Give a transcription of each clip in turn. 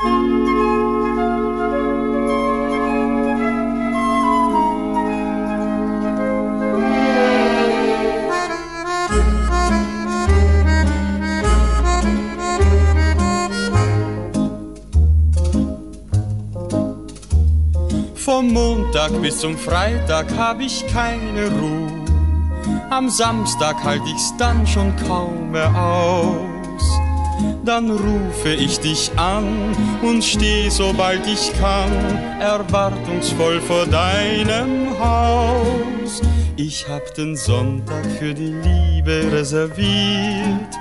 Vom Montag bis zum Freitag hab ich keine Ruhe. Am Samstag halt ich's dann schon kaum mehr aus. Dann rufe ich dich an und steh, sobald ich kann, erwartungsvoll vor deinem Haus. Ich hab den Sonntag für die Liebe reserviert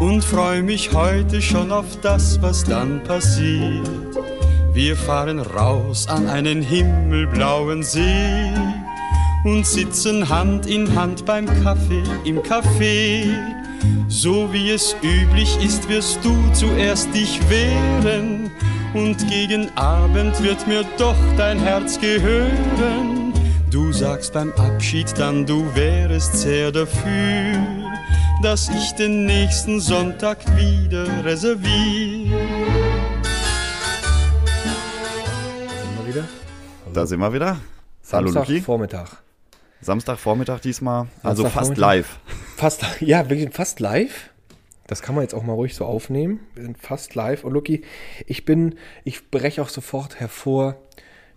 und freu mich heute schon auf das, was dann passiert. Wir fahren raus an einen himmelblauen See und sitzen Hand in Hand beim Kaffee im Café. So wie es üblich ist, wirst du zuerst dich wehren und gegen Abend wird mir doch dein Herz gehören. Du sagst beim Abschied dann, du wärest sehr dafür, dass ich den nächsten Sonntag wieder reserviere. wieder? Da sind wir wieder. Hallo Luki. Vormittag. Samstagvormittag diesmal. Also Samstag fast live. Fast, ja, wir sind fast live. Das kann man jetzt auch mal ruhig so aufnehmen. Wir sind fast live. Und Lucky, ich bin, ich breche auch sofort hervor.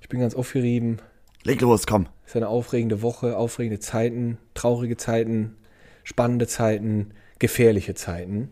Ich bin ganz aufgerieben. Leg los, komm. Es ist eine aufregende Woche, aufregende Zeiten, traurige Zeiten, spannende Zeiten, gefährliche Zeiten.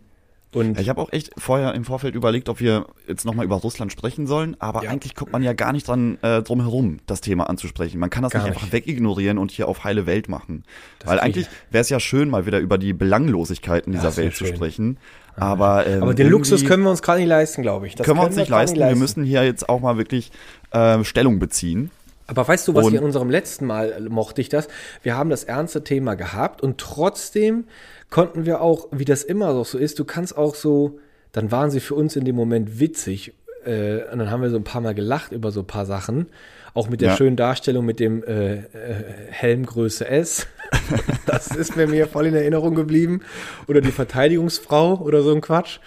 Und Ich habe auch echt vorher im Vorfeld überlegt, ob wir jetzt nochmal über Russland sprechen sollen, aber Ja. eigentlich kommt man ja gar nicht dran äh, drum herum, das Thema anzusprechen. Man kann das Gar nicht nicht. einfach wegignorieren und hier auf heile Welt machen. Das Weil eigentlich wäre es ja schön, mal wieder über die Belanglosigkeiten dieser Welt zu sprechen. Aber, ähm, aber den Luxus können wir uns gerade nicht leisten, glaube ich. Das können wir uns nicht grad leisten. Wir müssen hier jetzt auch mal wirklich äh, Stellung beziehen. Aber weißt du, was Und- ich in unserem letzten Mal äh, mochte ich das? Wir haben das ernste Thema gehabt und trotzdem konnten wir auch, wie das immer so ist, du kannst auch so, dann waren sie für uns in dem Moment witzig äh, und dann haben wir so ein paar Mal gelacht über so ein paar Sachen. Auch mit der Ja. schönen Darstellung mit dem äh, äh, Helmgröße S. das ist mir mir voll in Erinnerung geblieben. Oder die Verteidigungsfrau oder so ein Quatsch.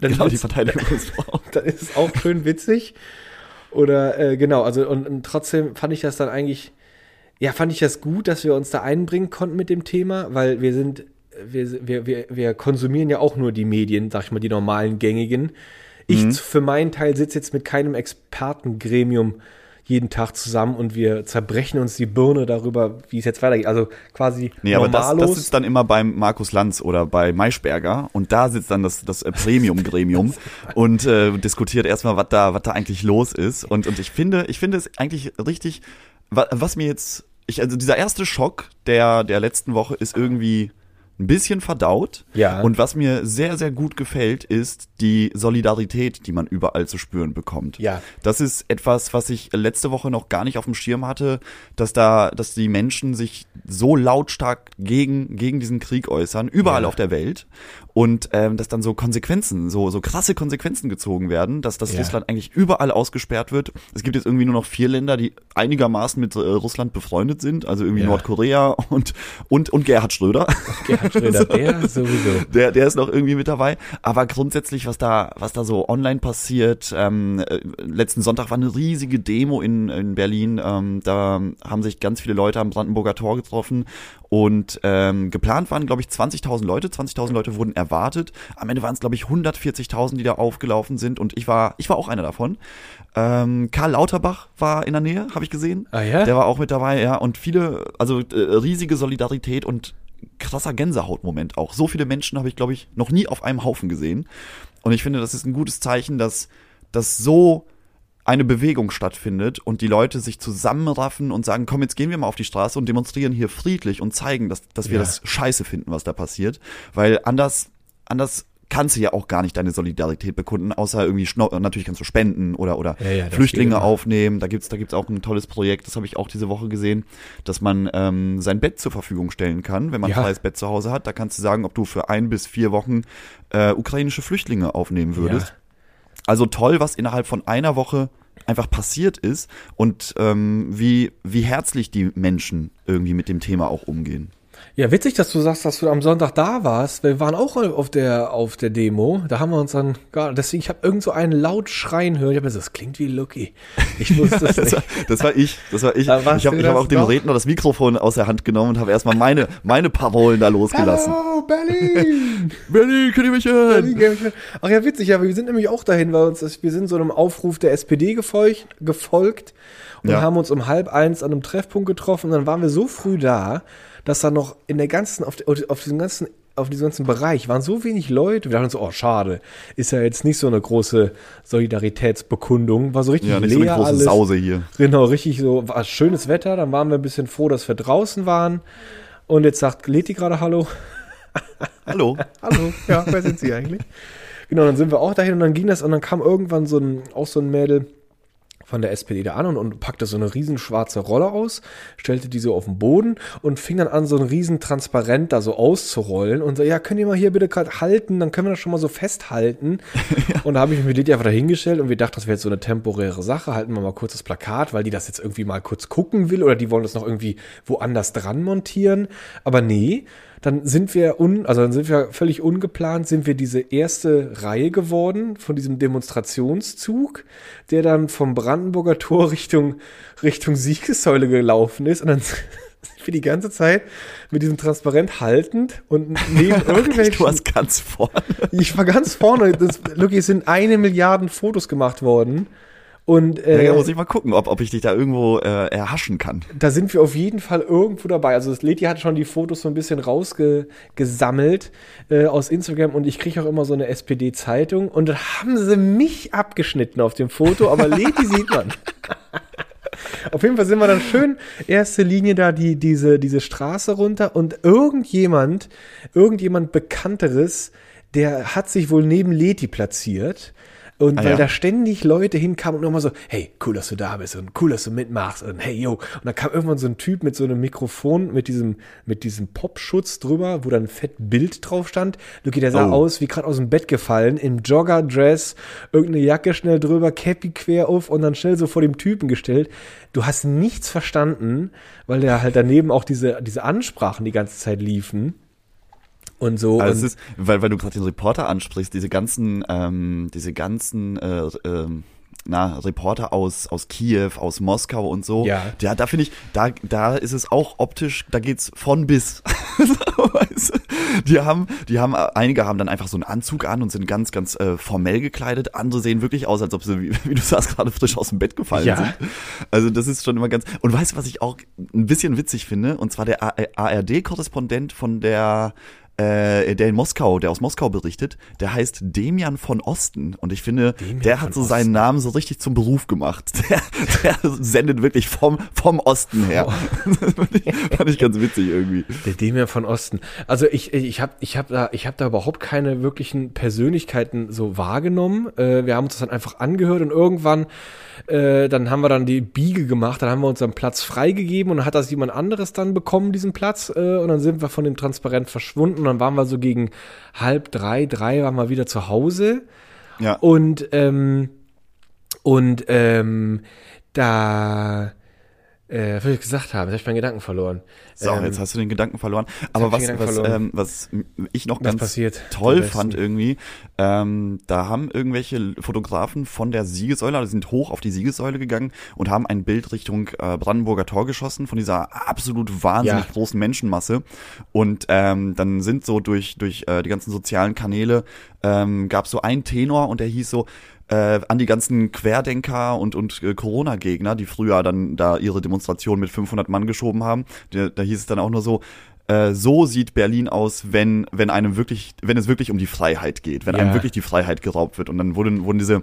Dann Genau, die Verteidigungsfrau. dann ist es auch schön witzig. Oder äh, genau, also und, und trotzdem fand ich das dann eigentlich, ja, fand ich das gut, dass wir uns da einbringen konnten mit dem Thema, weil wir sind, wir, wir, wir, wir konsumieren ja auch nur die Medien, sag ich mal, die normalen gängigen. Ich Mhm. für meinen Teil sitze jetzt mit keinem Expertengremium jeden Tag zusammen und wir zerbrechen uns die Birne darüber, wie es jetzt weitergeht. Also quasi Nee, aber das, das sitzt dann immer beim Markus Lanz oder bei Maischberger und da sitzt dann das, das äh, Premium-Gremium und äh, diskutiert erstmal, was da, was da eigentlich los ist. Und, und ich finde, ich finde es eigentlich richtig, wa- was mir jetzt, ich, also dieser erste Schock der, der letzten Woche ist irgendwie ein bisschen verdaut. Ja. Und was mir sehr, sehr gut gefällt, ist die Solidarität, die man überall zu spüren bekommt. Ja. Das ist etwas, was ich letzte Woche noch gar nicht auf dem Schirm hatte, dass da, dass die Menschen sich so lautstark gegen, gegen diesen Krieg äußern, überall Ja. auf der Welt. Und ähm, dass dann so Konsequenzen, so, so krasse Konsequenzen gezogen werden, dass das Ja. Russland eigentlich überall ausgesperrt wird. Es gibt jetzt irgendwie nur noch vier Länder, die einigermaßen mit äh, Russland befreundet sind, also irgendwie Ja. Nordkorea und, und, und Gerhard Schröder. Gerhard Schröder, der sowieso. Der, der ist noch irgendwie mit dabei. Aber grundsätzlich, was da, was da so online passiert, ähm, äh, letzten Sonntag war eine riesige Demo in, in Berlin. Ähm, da haben sich ganz viele Leute am Brandenburger Tor getroffen. Und ähm, geplant waren, glaube ich, 20.000 Leute. 20.000 Leute wurden erwartet. Am Ende waren es, glaube ich, 140.000, die da aufgelaufen sind. Und ich war, ich war auch einer davon. Ähm, Karl Lauterbach war in der Nähe, habe ich gesehen. Ah ja? Der war auch mit dabei, ja. Und viele, also äh, riesige Solidarität und krasser Gänsehautmoment auch. So viele Menschen habe ich, glaube ich, noch nie auf einem Haufen gesehen. Und ich finde, das ist ein gutes Zeichen, dass, dass so eine Bewegung stattfindet und die Leute sich zusammenraffen und sagen, komm, jetzt gehen wir mal auf die Straße und demonstrieren hier friedlich und zeigen, dass, dass wir Ja. das scheiße finden, was da passiert. Weil anders, anders kannst du ja auch gar nicht deine Solidarität bekunden, außer irgendwie, schno- natürlich kannst du spenden oder, oder Ja, ja, Flüchtlinge aufnehmen. Da gibt's da gibt's auch ein tolles Projekt, das habe ich auch diese Woche gesehen, dass man ähm, sein Bett zur Verfügung stellen kann, wenn man Ja. ein freies Bett zu Hause hat. Da kannst du sagen, ob du für ein bis vier Wochen äh, ukrainische Flüchtlinge aufnehmen würdest. Also toll, was innerhalb von einer Woche einfach passiert ist und ähm, wie, wie herzlich die Menschen irgendwie mit dem Thema auch umgehen. Ja, witzig, dass du sagst, dass du am Sonntag da warst. Wir waren auch auf der, auf der Demo. Da haben wir uns dann, gar, deswegen, ich habe irgend so einen laut schreien hören. Ich habe mir gesagt, das klingt wie Lucky. Ich wusste das, das, war, das war ich, das war ich. Da ich habe hab auch dem? Redner das Mikrofon aus der Hand genommen und habe erstmal meine, meine Parolen da losgelassen. Hallo, Berlin! Berlin, könnt ihr mich hören? Berlin, Ach ja, witzig, ja, wir sind nämlich auch dahin, weil uns, wir sind so einem Aufruf der SPD gefolgt, gefolgt und ja. haben uns um halb eins an einem Treffpunkt getroffen und dann waren wir so früh da, dass da noch in der ganzen, auf, auf diesem ganzen auf diesem ganzen Bereich waren so wenig Leute. Wir dachten so, oh, schade. Ist ja jetzt nicht so eine große Solidaritätsbekundung. War so richtig ja, nicht leer so eine große alles. Sause hier. Genau, richtig so, war schönes Wetter. Dann waren wir ein bisschen froh, dass wir draußen waren. Und jetzt sagt Leti gerade Hallo. Hallo. Hallo. Ja, wer sind Sie eigentlich? Genau, dann sind wir auch dahin und dann ging das und dann kam irgendwann so ein, auch so ein Mädel von der SPD da an und, und packte so eine riesen schwarze Rolle aus, stellte die so auf den Boden und fing dann an, so ein riesen Transparent da so auszurollen und so, ja, könnt ihr mal hier bitte gerade halten, dann können wir das schon mal so festhalten. ja. Und da habe ich mich mit Lydia einfach dahingestellt und wir dachten, das wäre jetzt so eine temporäre Sache, halten wir mal kurz das Plakat, weil die das jetzt irgendwie mal kurz gucken will oder die wollen das noch irgendwie woanders dran montieren. Aber nee, dann sind wir un, also dann sind wir völlig ungeplant, sind wir diese erste Reihe geworden von diesem Demonstrationszug, der dann vom Brandenburger Tor Richtung, Richtung Siegessäule gelaufen ist und dann sind wir die ganze Zeit mit diesem Transparent haltend und neben irgendwelchen. du warst ganz vorne. Ich war ganz vorne. Das, Lucky, es sind eine Milliarde Fotos gemacht worden. Und äh, ja, muss ich mal gucken, ob, ob ich dich da irgendwo äh, erhaschen kann. Da sind wir auf jeden Fall irgendwo dabei. Also das Leti hat schon die Fotos so ein bisschen rausgesammelt äh, aus Instagram und ich kriege auch immer so eine SPD-Zeitung und da haben sie mich abgeschnitten auf dem Foto, aber Leti sieht man. Auf jeden Fall sind wir dann schön erste Linie da die diese diese Straße runter und irgendjemand irgendjemand bekannteres der hat sich wohl neben Leti platziert und ah, weil ja? da ständig Leute hinkamen und nochmal so, hey, cool, dass du da bist und cool, dass du mitmachst und hey, yo. Und da kam irgendwann so ein Typ mit so einem Mikrofon, mit diesem, mit diesem Popschutz drüber, wo dann ein fett Bild drauf stand. Lucky, der sah oh. aus wie gerade aus dem Bett gefallen, im Joggerdress, irgendeine Jacke schnell drüber, Cappy quer auf und dann schnell so vor dem Typen gestellt. Du hast nichts verstanden, weil der halt daneben auch diese, diese Ansprachen die ganze Zeit liefen und so. Also und ist, weil, weil du gerade den Reporter ansprichst, diese ganzen, ähm, diese ganzen äh, äh, na, Reporter aus, aus Kiew, aus Moskau und so. Ja. Ja, da finde ich, da, da ist es auch optisch, da geht's von bis. die haben, die haben, einige haben dann einfach so einen Anzug an und sind ganz, ganz äh, formell gekleidet. Andere sehen wirklich aus, als ob sie, wie, wie du sagst, gerade frisch aus dem Bett gefallen ja. sind. Also das ist schon immer ganz. Und weißt du, was ich auch ein bisschen witzig finde? Und zwar der ARD-Korrespondent von der äh, der in Moskau, der aus Moskau berichtet, der heißt Demian von Osten. Und ich finde, Demian der hat so Osten. seinen Namen so richtig zum Beruf gemacht. Der, der sendet wirklich vom, vom Osten her. Oh. fand, ich, fand ich ganz witzig irgendwie. Der Demian von Osten. Also ich, ich habe ich hab da, ich hab da überhaupt keine wirklichen Persönlichkeiten so wahrgenommen. Äh, wir haben uns das dann einfach angehört und irgendwann äh, dann haben wir dann die Biege gemacht, dann haben wir unseren Platz freigegeben und dann hat das jemand anderes dann bekommen, diesen Platz. Äh, und dann sind wir von dem Transparent verschwunden und dann waren wir so gegen halb drei, drei waren wir wieder zu Hause. Ja. Und, ähm, und ähm, da äh, was ich gesagt haben, jetzt habe ich meinen Gedanken verloren. So, ähm, jetzt hast du den Gedanken verloren. Aber was, was, verloren. Ähm, was ich noch ganz toll fand irgendwie, ähm, da haben irgendwelche Fotografen von der Siegessäule, also sind hoch auf die Siegessäule gegangen und haben ein Bild Richtung äh, Brandenburger Tor geschossen von dieser absolut wahnsinnig ja. großen Menschenmasse. Und ähm, dann sind so durch, durch äh, die ganzen sozialen Kanäle ähm, gab so einen Tenor und der hieß so, äh, an die ganzen Querdenker und, und äh, Corona-Gegner, die früher dann da ihre Demonstration mit 500 Mann geschoben haben. Da, da hieß es dann auch nur so, äh, so sieht Berlin aus, wenn, wenn einem wirklich, wenn es wirklich um die Freiheit geht, wenn ja. einem wirklich die Freiheit geraubt wird. Und dann wurden, wurden diese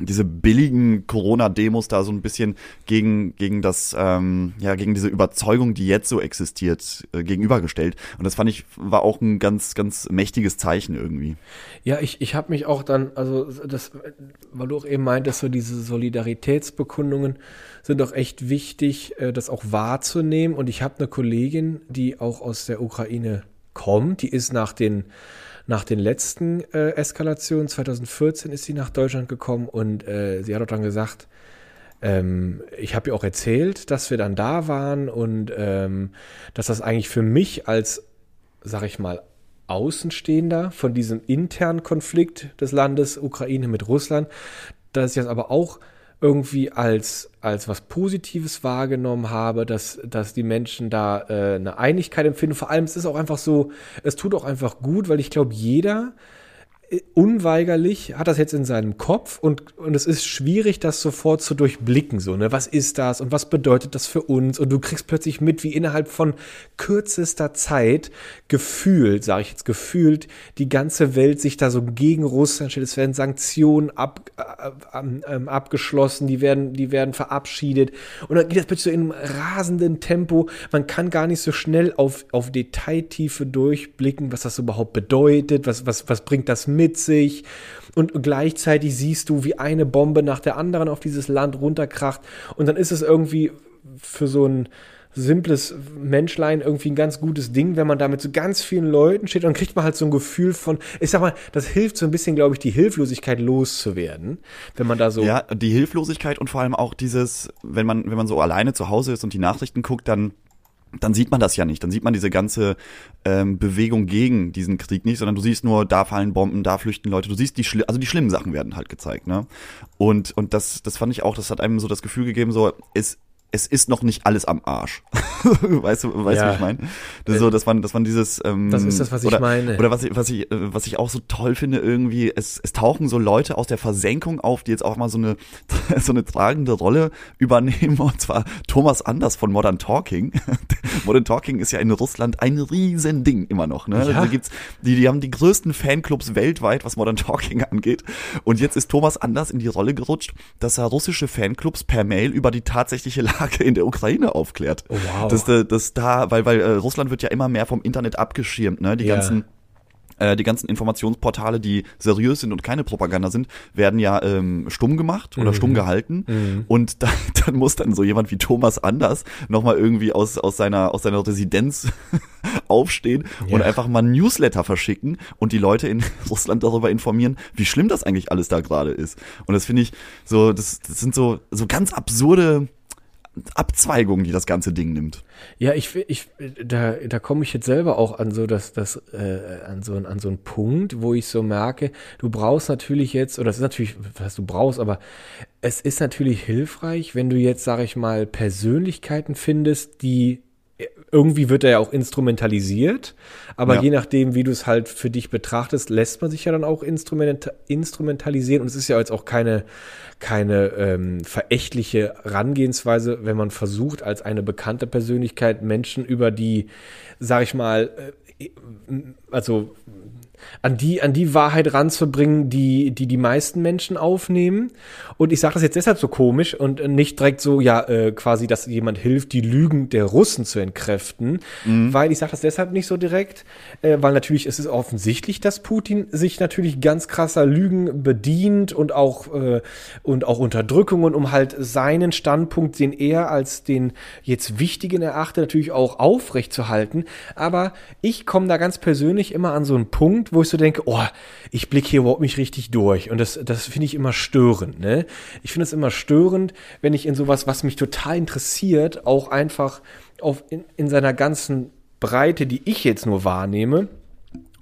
diese billigen Corona-Demos da so ein bisschen gegen, gegen das, ähm, ja, gegen diese Überzeugung, die jetzt so existiert, äh, gegenübergestellt. Und das fand ich, war auch ein ganz, ganz mächtiges Zeichen irgendwie. Ja, ich, ich habe mich auch dann, also das, weil du auch eben meintest, so diese Solidaritätsbekundungen sind doch echt wichtig, äh, das auch wahrzunehmen. Und ich habe eine Kollegin, die auch aus der Ukraine kommt, die ist nach den nach den letzten äh, Eskalationen, 2014 ist sie nach Deutschland gekommen und äh, sie hat auch dann gesagt, ähm, ich habe ja auch erzählt, dass wir dann da waren und ähm, dass das eigentlich für mich als, sag ich mal, Außenstehender von diesem internen Konflikt des Landes Ukraine mit Russland, dass ich das aber auch irgendwie als, als was Positives wahrgenommen habe, dass, dass die Menschen da äh, eine Einigkeit empfinden. Vor allem, es ist auch einfach so, es tut auch einfach gut, weil ich glaube, jeder unweigerlich hat das jetzt in seinem Kopf und, und es ist schwierig, das sofort zu durchblicken. So, ne? Was ist das und was bedeutet das für uns? Und du kriegst plötzlich mit, wie innerhalb von kürzester Zeit gefühlt, sage ich jetzt gefühlt, die ganze Welt sich da so gegen Russland stellt. Es werden Sanktionen ab, äh, äh, abgeschlossen, die werden, die werden verabschiedet. Und dann geht das plötzlich so in einem rasenden Tempo. Man kann gar nicht so schnell auf, auf Detailtiefe durchblicken, was das überhaupt bedeutet, was, was, was bringt das mit mit sich und gleichzeitig siehst du, wie eine Bombe nach der anderen auf dieses Land runterkracht und dann ist es irgendwie für so ein simples Menschlein irgendwie ein ganz gutes Ding, wenn man da mit so ganz vielen Leuten steht, dann kriegt man halt so ein Gefühl von, ich sag mal, das hilft so ein bisschen, glaube ich, die Hilflosigkeit loszuwerden, wenn man da so. Ja, die Hilflosigkeit und vor allem auch dieses, wenn man, wenn man so alleine zu Hause ist und die Nachrichten guckt, dann dann sieht man das ja nicht. Dann sieht man diese ganze ähm, Bewegung gegen diesen Krieg nicht, sondern du siehst nur, da fallen Bomben, da flüchten Leute. Du siehst die, schli also die schlimmen Sachen werden halt gezeigt, ne? Und und das das fand ich auch. Das hat einem so das Gefühl gegeben, so es es ist noch nicht alles am Arsch. weißt du, weißt du, ja. wie ich meine? Das so, dass man, dass man dieses, ähm, das ist das, was oder, ich meine. Oder was ich, was ich, äh, was ich auch so toll finde, irgendwie, es, es tauchen so Leute aus der Versenkung auf, die jetzt auch mal so eine, so eine tragende Rolle übernehmen, und zwar Thomas Anders von Modern Talking. Modern Talking ist ja in Russland ein Riesending immer noch, ne? Ja. Da gibt's, die, die haben die größten Fanclubs weltweit, was Modern Talking angeht. Und jetzt ist Thomas Anders in die Rolle gerutscht, dass er russische Fanclubs per Mail über die tatsächliche Lage Lage in der Ukraine aufklärt. Oh, wow. Dass, dass da, weil, weil äh, Russland wird ja immer mehr vom Internet abgeschirmt, ne? Die yeah. ganzen äh, die ganzen Informationsportale, die seriös sind und keine Propaganda sind, werden ja ähm, stumm gemacht oder mhm. stumm gehalten. Mhm. Und da, dann muss dann so jemand wie Thomas Anders nochmal irgendwie aus, aus, seiner, aus seiner Residenz aufstehen ja. und einfach mal ein Newsletter verschicken und die Leute in Russland darüber informieren, wie schlimm das eigentlich alles da gerade ist. Und das finde ich so, das, das sind so, so ganz absurde Abzweigung, die das ganze Ding nimmt. Ja, ich, ich da, da komme ich jetzt selber auch an so das, das, äh, an so an so einen Punkt, wo ich so merke, du brauchst natürlich jetzt, oder das ist natürlich, was du brauchst, aber es ist natürlich hilfreich, wenn du jetzt, sage ich mal, Persönlichkeiten findest, die irgendwie wird er ja auch instrumentalisiert, aber ja. je nachdem, wie du es halt für dich betrachtest, lässt man sich ja dann auch instrument instrumentalisieren. Und es ist ja jetzt auch keine, keine ähm, verächtliche Herangehensweise, wenn man versucht, als eine bekannte Persönlichkeit Menschen über die, sag ich mal, äh, also an die, an die Wahrheit ranzubringen, die, die die meisten Menschen aufnehmen. Und ich sage das jetzt deshalb so komisch und nicht direkt so, ja, äh, quasi, dass jemand hilft, die Lügen der Russen zu entkräften, mhm. weil ich sage das deshalb nicht so direkt, äh, weil natürlich ist es offensichtlich, dass Putin sich natürlich ganz krasser Lügen bedient und auch, äh, und auch Unterdrückungen, um halt seinen Standpunkt, den er als den jetzt wichtigen erachtet, natürlich auch aufrechtzuerhalten. Aber ich komme da ganz persönlich immer an so einen Punkt, wo ich so denke, oh, ich blicke hier überhaupt nicht richtig durch. Und das, das finde ich immer störend. Ne? Ich finde es immer störend, wenn ich in sowas, was mich total interessiert, auch einfach auf, in, in seiner ganzen Breite, die ich jetzt nur wahrnehme,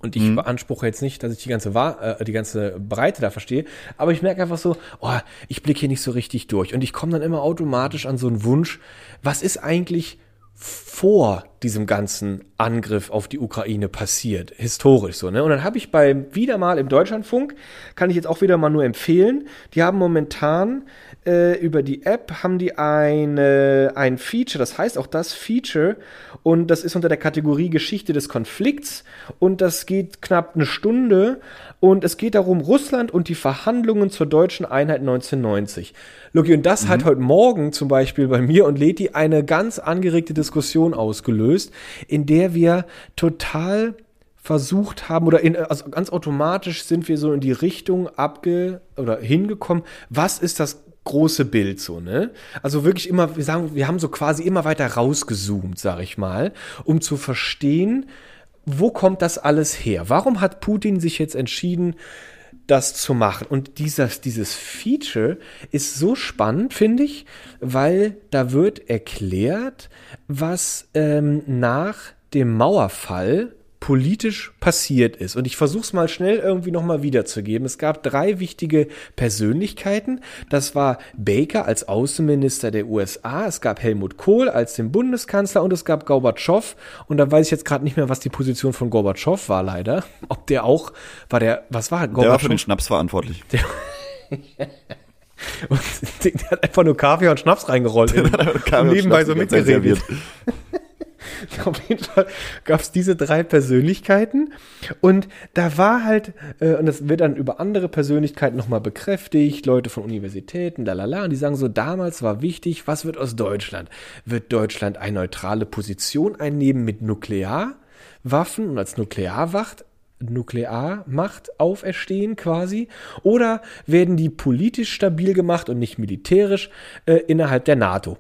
und ich mhm. beanspruche jetzt nicht, dass ich die ganze, äh, die ganze Breite da verstehe, aber ich merke einfach so, oh, ich blicke hier nicht so richtig durch. Und ich komme dann immer automatisch an so einen Wunsch, was ist eigentlich vor diesem ganzen Angriff auf die Ukraine passiert, historisch so, ne? Und dann habe ich bei wieder mal im Deutschlandfunk, kann ich jetzt auch wieder mal nur empfehlen, die haben momentan äh, über die App haben die eine ein Feature, das heißt auch das Feature und das ist unter der Kategorie Geschichte des Konflikts und das geht knapp eine Stunde und es geht darum Russland und die Verhandlungen zur deutschen Einheit 1990. Loki, und das mhm. hat heute Morgen zum Beispiel bei mir und Leti eine ganz angeregte Diskussion ausgelöst, in der wir total versucht haben oder in, also ganz automatisch sind wir so in die Richtung abge oder hingekommen, was ist das große Bild so, ne? Also wirklich immer, wir sagen, wir haben so quasi immer weiter rausgezoomt, sag ich mal, um zu verstehen, wo kommt das alles her? Warum hat Putin sich jetzt entschieden, das zu machen. Und dieses, dieses Feature ist so spannend, finde ich, weil da wird erklärt, was ähm, nach dem Mauerfall politisch passiert ist. Und ich versuche es mal schnell irgendwie nochmal wiederzugeben. Es gab drei wichtige Persönlichkeiten. Das war Baker als Außenminister der USA, es gab Helmut Kohl als den Bundeskanzler und es gab Gorbatschow. Und da weiß ich jetzt gerade nicht mehr, was die Position von Gorbatschow war, leider. Ob der auch, war der, was war Gorbatschow? Der war für den Schnaps verantwortlich. Der, und der hat einfach nur Kaffee und Schnaps reingerollt. und nebenbei so mitgeredet. Auf jeden Fall gab es diese drei Persönlichkeiten und da war halt, äh, und das wird dann über andere Persönlichkeiten nochmal bekräftigt, Leute von Universitäten, lalala, und die sagen so, damals war wichtig, was wird aus Deutschland? Wird Deutschland eine neutrale Position einnehmen mit Nuklearwaffen und als Nuklearwacht Nuklearmacht auferstehen quasi? Oder werden die politisch stabil gemacht und nicht militärisch äh, innerhalb der NATO?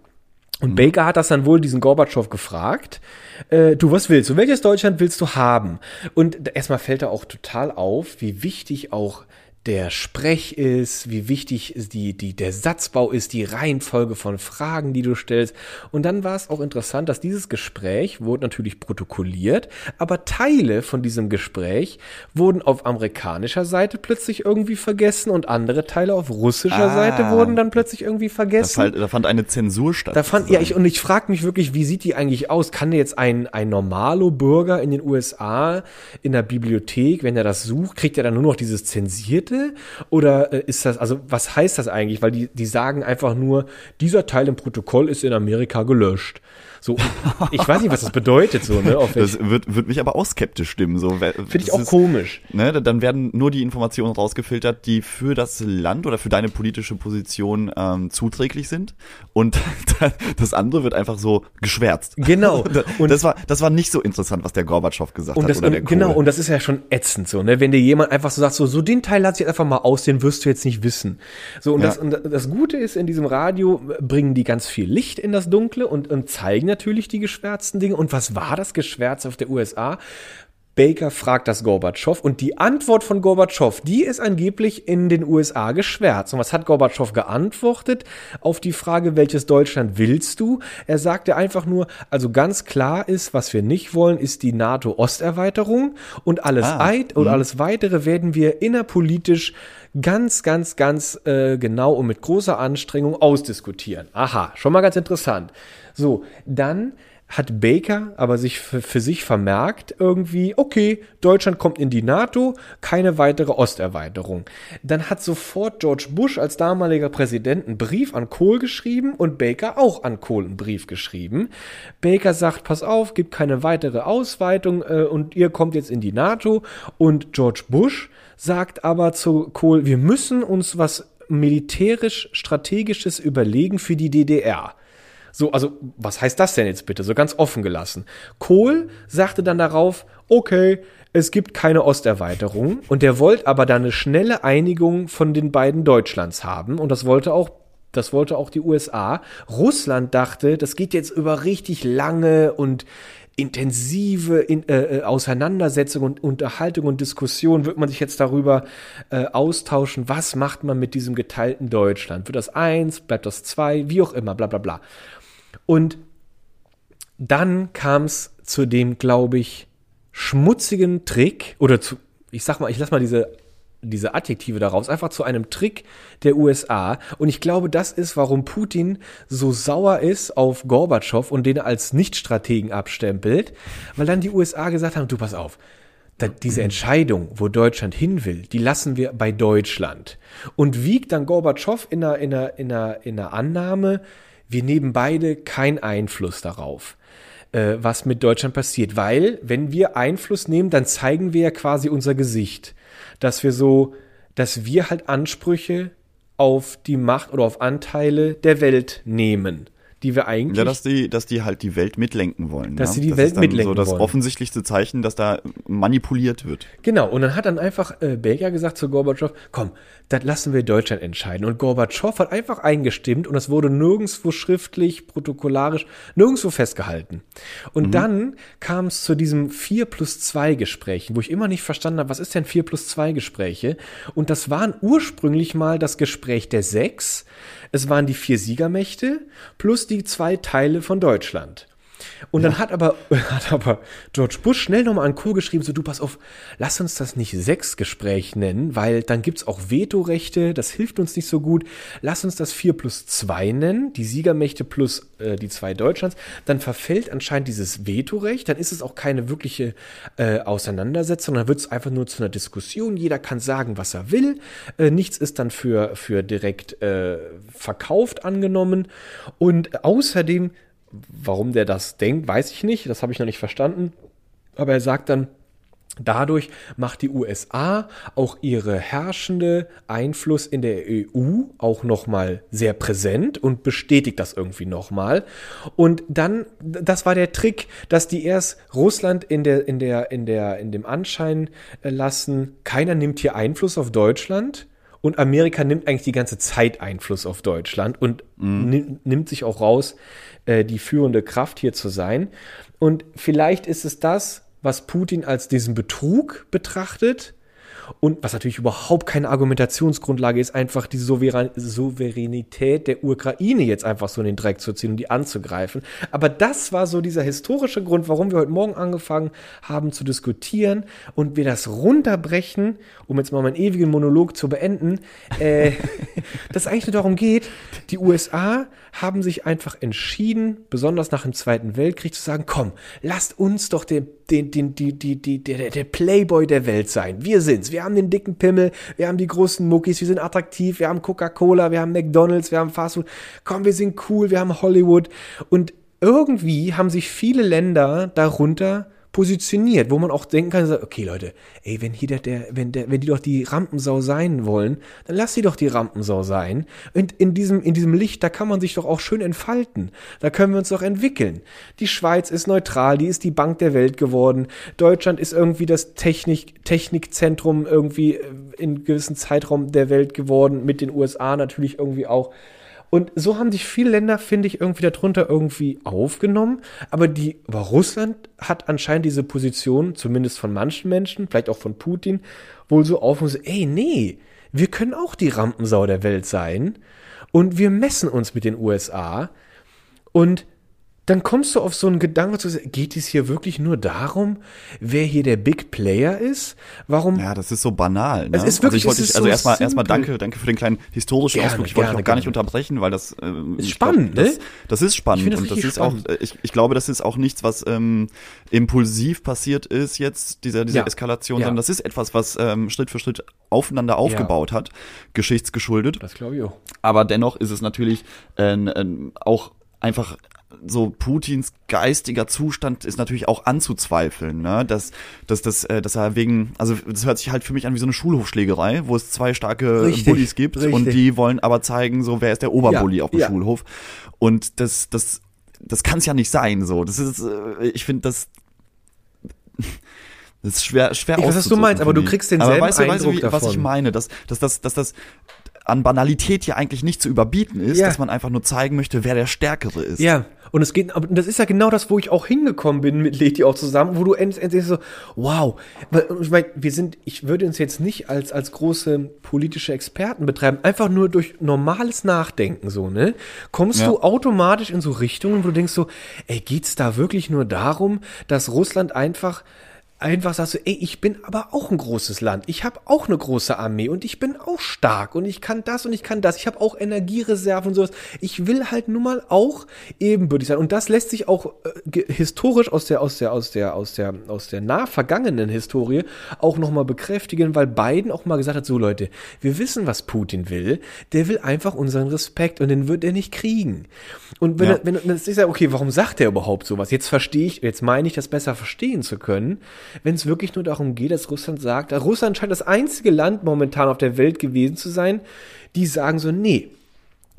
Und. Baker hat das dann wohl diesen Gorbatschow gefragt, äh, du, was willst du? Welches Deutschland willst du haben? Und erstmal fällt er auch total auf, wie wichtig auch der Sprech ist, wie wichtig die, die, der Satzbau ist, die Reihenfolge von Fragen, die du stellst. Und dann war es auch interessant, dass dieses Gespräch wurde natürlich protokolliert, aber Teile von diesem Gespräch wurden auf amerikanischer Seite plötzlich irgendwie vergessen und andere Teile auf russischer ah, Seite wurden dann plötzlich irgendwie vergessen. Da, da fand eine Zensur statt. Da fand, ja, ich, und ich frage mich wirklich, wie sieht die eigentlich aus? Kann der jetzt ein, ein Normalo-Bürger in den USA in der Bibliothek, wenn er das sucht, kriegt er dann nur noch dieses zensierte oder äh, ist das, also was heißt das eigentlich? Weil die, die sagen einfach nur, dieser Teil im Protokoll ist in Amerika gelöscht. So, ich weiß nicht, was das bedeutet, so, ne? Das wird, wird mich aber auch skeptisch stimmen, so. Finde ich auch ist, komisch. Ne, dann werden nur die Informationen rausgefiltert, die für das Land oder für deine politische Position ähm, zuträglich sind. Und das andere wird einfach so geschwärzt. Genau. Und das war, das war nicht so interessant, was der Gorbatschow gesagt hat. Das, oder der genau, und das ist ja schon ätzend, so, ne? Wenn dir jemand einfach so sagt, so, so den Teil lass ich einfach mal aus, den wirst du jetzt nicht wissen. So, und, ja. das, und das Gute ist, in diesem Radio bringen die ganz viel Licht in das Dunkle und, und zeigen natürlich die geschwärzten Dinge. Und was war das Geschwärz auf der USA? Baker fragt das Gorbatschow und die Antwort von Gorbatschow, die ist angeblich in den USA geschwärzt. Und was hat Gorbatschow geantwortet auf die Frage, welches Deutschland willst du? Er sagte einfach nur, also ganz klar ist, was wir nicht wollen, ist die NATO-Osterweiterung und alles, ah, Eid, oder mhm. alles weitere werden wir innerpolitisch ganz, ganz, ganz äh, genau und mit großer Anstrengung ausdiskutieren. Aha, schon mal ganz interessant. So, dann hat Baker aber sich für, für, sich vermerkt irgendwie, okay, Deutschland kommt in die NATO, keine weitere Osterweiterung. Dann hat sofort George Bush als damaliger Präsident einen Brief an Kohl geschrieben und Baker auch an Kohl einen Brief geschrieben. Baker sagt, pass auf, gibt keine weitere Ausweitung äh, und ihr kommt jetzt in die NATO und George Bush sagt aber zu Kohl, wir müssen uns was militärisch strategisches überlegen für die DDR. So, also, was heißt das denn jetzt bitte? So ganz offen gelassen. Kohl sagte dann darauf, okay, es gibt keine Osterweiterung und der wollte aber dann eine schnelle Einigung von den beiden Deutschlands haben und das wollte auch das wollte auch die USA. Russland dachte, das geht jetzt über richtig lange und intensive in, äh, äh Auseinandersetzung und Unterhaltung und Diskussion wird man sich jetzt darüber äh, austauschen, was macht man mit diesem geteilten Deutschland? Wird das eins, bleibt das zwei, wie auch immer, bla bla bla. Und dann kam es zu dem, glaube ich, schmutzigen Trick oder zu, ich sag mal, ich lass mal diese diese Adjektive daraus, einfach zu einem Trick der USA. Und ich glaube, das ist, warum Putin so sauer ist auf Gorbatschow und den als Nichtstrategen abstempelt, weil dann die USA gesagt haben, du pass auf, diese Entscheidung, wo Deutschland hin will, die lassen wir bei Deutschland. Und wiegt dann Gorbatschow in einer, in einer, in einer, in einer Annahme, wir nehmen beide keinen Einfluss darauf, äh, was mit Deutschland passiert. Weil, wenn wir Einfluss nehmen, dann zeigen wir ja quasi unser Gesicht. Dass wir so, dass wir halt Ansprüche auf die Macht oder auf Anteile der Welt nehmen. Die wir eigentlich. Ja, dass die, dass die halt die Welt mitlenken wollen. Dass ne? sie die das Welt ist mitlenken so das wollen. offensichtlichste Zeichen, dass da manipuliert wird. Genau, und dann hat dann einfach äh, Belgier gesagt zu Gorbatschow, komm, das lassen wir Deutschland entscheiden. Und Gorbatschow hat einfach eingestimmt und es wurde nirgendwo schriftlich, protokollarisch, nirgendwo festgehalten. Und dann kam es zu diesem 4 plus 2 Gesprächen, wo ich immer nicht verstanden habe, was ist denn 4 plus 2 Gespräche? Und das waren ursprünglich mal das Gespräch der sechs. Es waren die vier Siegermächte plus die zwei Teile von Deutschland. Und dann hat aber, hat aber George Bush schnell nochmal an Kohl geschrieben, so du pass auf, lass uns das nicht Sechs-Gespräch nennen, weil dann gibt's auch Vetorechte, das hilft uns nicht so gut. Lass uns das vier plus zwei nennen, die Siegermächte plus äh, die zwei Deutschlands. Dann verfällt anscheinend dieses Vetorecht, dann ist es auch keine wirkliche äh, Auseinandersetzung, dann wird's einfach nur zu einer Diskussion. Jeder kann sagen, was er will. Äh, nichts ist dann für, für direkt äh, verkauft angenommen. Und außerdem Warum der das denkt, weiß ich nicht. Das habe ich noch nicht verstanden. Aber er sagt dann, dadurch macht die USA auch ihre herrschende Einfluss in der EU auch nochmal sehr präsent und bestätigt das irgendwie nochmal. Und dann, das war der Trick, dass die erst Russland in der, in der, in der, in dem Anschein lassen, keiner nimmt hier Einfluss auf Deutschland. Und Amerika nimmt eigentlich die ganze Zeit Einfluss auf Deutschland und nimmt, nimmt sich auch raus, äh, die führende Kraft hier zu sein. Und vielleicht ist es das, was Putin als diesen Betrug betrachtet. Und was natürlich überhaupt keine Argumentationsgrundlage ist, einfach die Souverän Souveränität der Ukraine jetzt einfach so in den Dreck zu ziehen und die anzugreifen. Aber das war so dieser historische Grund, warum wir heute Morgen angefangen haben zu diskutieren und wir das runterbrechen, um jetzt mal meinen ewigen Monolog zu beenden, äh, dass eigentlich nur darum geht, die USA haben sich einfach entschieden, besonders nach dem Zweiten Weltkrieg, zu sagen, komm, lasst uns doch den, den, den, die, die, die, der, der Playboy der Welt sein. Wir sind's. Wir haben den dicken Pimmel, wir haben die großen Muckis, wir sind attraktiv, wir haben Coca-Cola, wir haben McDonalds, wir haben Fastfood. Komm, wir sind cool, wir haben Hollywood. Und irgendwie haben sich viele Länder darunter positioniert, wo man auch denken kann, okay Leute, ey, wenn hier der, der, wenn der, wenn die doch die Rampensau sein wollen, dann lass sie doch die Rampensau sein. Und in diesem, in diesem Licht, da kann man sich doch auch schön entfalten. Da können wir uns doch entwickeln. Die Schweiz ist neutral, die ist die Bank der Welt geworden. Deutschland ist irgendwie das Technik, Technikzentrum irgendwie äh, in gewissen Zeitraum der Welt geworden, mit den USA natürlich irgendwie auch. Und so haben sich viele Länder, finde ich, irgendwie darunter irgendwie aufgenommen. Aber die, aber Russland hat anscheinend diese Position, zumindest von manchen Menschen, vielleicht auch von Putin, wohl so auf und so, ey, nee, wir können auch die Rampensau der Welt sein. Und wir messen uns mit den USA. Und dann kommst du auf so einen Gedanken zu sagen, geht es hier wirklich nur darum, wer hier der Big Player ist? Warum? Ja, das ist so banal. Ne? Es ist wirklich- also ich wollte ist also so erstmal erstmal simpel. danke, danke für den kleinen historischen Gerne, Ausflug. Ich wollte dich gerne, auch gar nicht gerne. unterbrechen, weil das äh, ich spannend, glaub, das, ne? das ist spannend das und das ist auch spannend. äh, ich, ich glaube, das ist auch nichts, was ähm, impulsiv passiert ist jetzt dieser diese Ja. Eskalation, Ja. sondern das ist etwas, was ähm, Schritt für Schritt aufeinander aufgebaut hat, geschichtsgeschuldet. Das glaube ich auch. Aber dennoch ist es natürlich äh, äh, auch einfach so Putins geistiger Zustand ist natürlich auch anzuzweifeln, ne? Dass, dass, dass, äh, dass er wegen, also das hört sich halt für mich an wie so eine Schulhofschlägerei, wo es zwei starke Richtig, Bullies gibt und richtig. die wollen aber zeigen, so wer ist der Oberbully Ja, auf dem ja. Schulhof. Und das, das, das kann es ja nicht sein, so. Das ist, äh, ich finde das. Das ist schwer, schwer Ich weiß, was du meinst, aber du kriegst denselben aber weißt du, weißt du, Eindruck wie, was ich davon. meine, dass, dass, dass, dass das an Banalität ja eigentlich nicht zu überbieten ist, Ja. dass man einfach nur zeigen möchte, wer der Stärkere ist. Ja, und es geht, aber das ist ja genau das, wo ich auch hingekommen bin mit Leti auch zusammen, wo du endlich endlich so, wow, weil ich meine, wir sind, ich würde uns jetzt nicht als als große politische Experten betreiben, einfach nur durch normales Nachdenken so, ne? Kommst Ja. du automatisch in so Richtungen, wo du denkst so, ey, geht's da wirklich nur darum, dass Russland einfach einfach sagst du, ey, ich bin aber auch ein großes Land. Ich habe auch eine große Armee und ich bin auch stark und ich kann das und ich kann das. Ich habe auch Energiereserven und sowas. Ich will halt nun mal auch ebenbürtig sein. Und das lässt sich auch äh, historisch aus der, aus der, aus der, aus der, aus der nah vergangenen Historie auch nochmal bekräftigen, weil Biden auch mal gesagt hat, so Leute, wir wissen, was Putin will. Der will einfach unseren Respekt und den wird er nicht kriegen. Und wenn Ja. er, wenn, es ist ja, okay, warum sagt er überhaupt sowas? Jetzt verstehe ich, jetzt meine ich, das besser verstehen zu können, wenn es wirklich nur darum geht, dass Russland sagt, Russland scheint das einzige Land momentan auf der Welt gewesen zu sein, die sagen so, nee,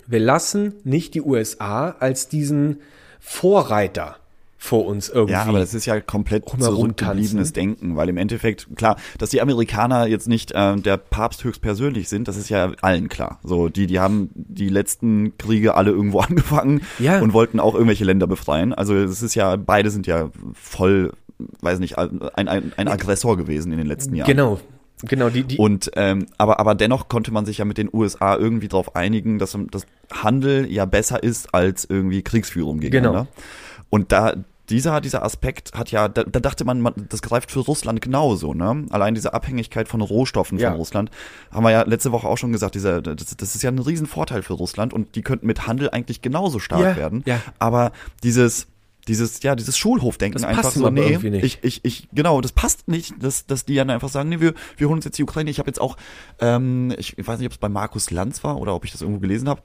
wir lassen nicht die USA als diesen Vorreiter vor uns irgendwie. Ja, aber das ist ja komplett zurückgebliebenes Denken, weil im Endeffekt, klar, dass die Amerikaner jetzt nicht äh, der Papst höchstpersönlich sind, das ist ja allen klar. So, die, die haben die letzten Kriege alle irgendwo angefangen Ja. und wollten auch irgendwelche Länder befreien. Also es ist ja, beide sind ja voll, weiß nicht, ein, ein, ein Aggressor gewesen in den letzten Jahren. Genau, genau, die, die, Und ähm, aber aber dennoch konnte man sich ja mit den USA irgendwie darauf einigen, dass das Handel ja besser ist als irgendwie Kriegsführung gegeneinander. Genau. Und da dieser dieser Aspekt hat ja da, da dachte man, man das greift für Russland genauso, ne? Allein diese Abhängigkeit von Rohstoffen Ja. von Russland haben wir ja letzte Woche auch schon gesagt, dieser das, das ist ja ein Riesenvorteil für Russland und die könnten mit Handel eigentlich genauso stark Ja, werden. ja. Aber dieses dieses ja dieses Schulhofdenken Das einfach so nee ich ich ich genau das passt nicht dass dass die dann einfach sagen nee wir wir holen uns jetzt die Ukraine ich habe jetzt auch ähm, ich weiß nicht ob es bei Markus Lanz war oder ob ich das irgendwo gelesen habe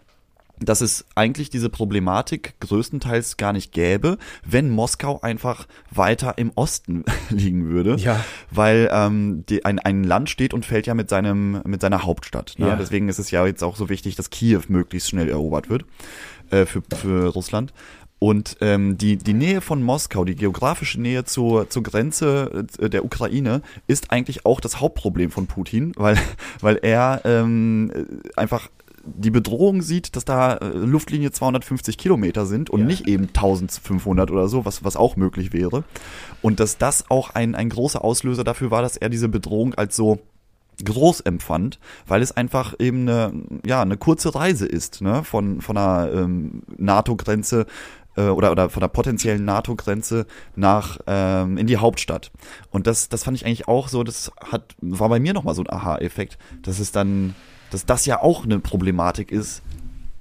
dass es eigentlich diese Problematik größtenteils gar nicht gäbe, wenn Moskau einfach weiter im Osten liegen würde. Ja. Weil ähm, die, ein, ein Land steht und fällt ja mit seinem mit seiner Hauptstadt. Ne? Ja. Deswegen ist es ja jetzt auch so wichtig, dass Kiew möglichst schnell erobert wird äh, für, für Russland. Und ähm, die, die Nähe von Moskau, die geografische Nähe zur, zur Grenze äh, der Ukraine, ist eigentlich auch das Hauptproblem von Putin, weil, weil er ähm, äh, einfach die Bedrohung sieht, dass da äh, Luftlinie 250 Kilometer sind und Ja. nicht eben 1500 oder so, was, was auch möglich wäre. Und dass das auch ein, ein großer Auslöser dafür war, dass er diese Bedrohung als so groß empfand, weil es einfach eben eine, ja, eine kurze Reise ist, ne, von, von einer ähm, NATO-Grenze äh, oder, oder von der potenziellen NATO-Grenze nach ähm, in die Hauptstadt. Und das, das fand ich eigentlich auch so, das hat, war bei mir nochmal so ein Aha-Effekt, dass es dann, dass das ja auch eine Problematik ist,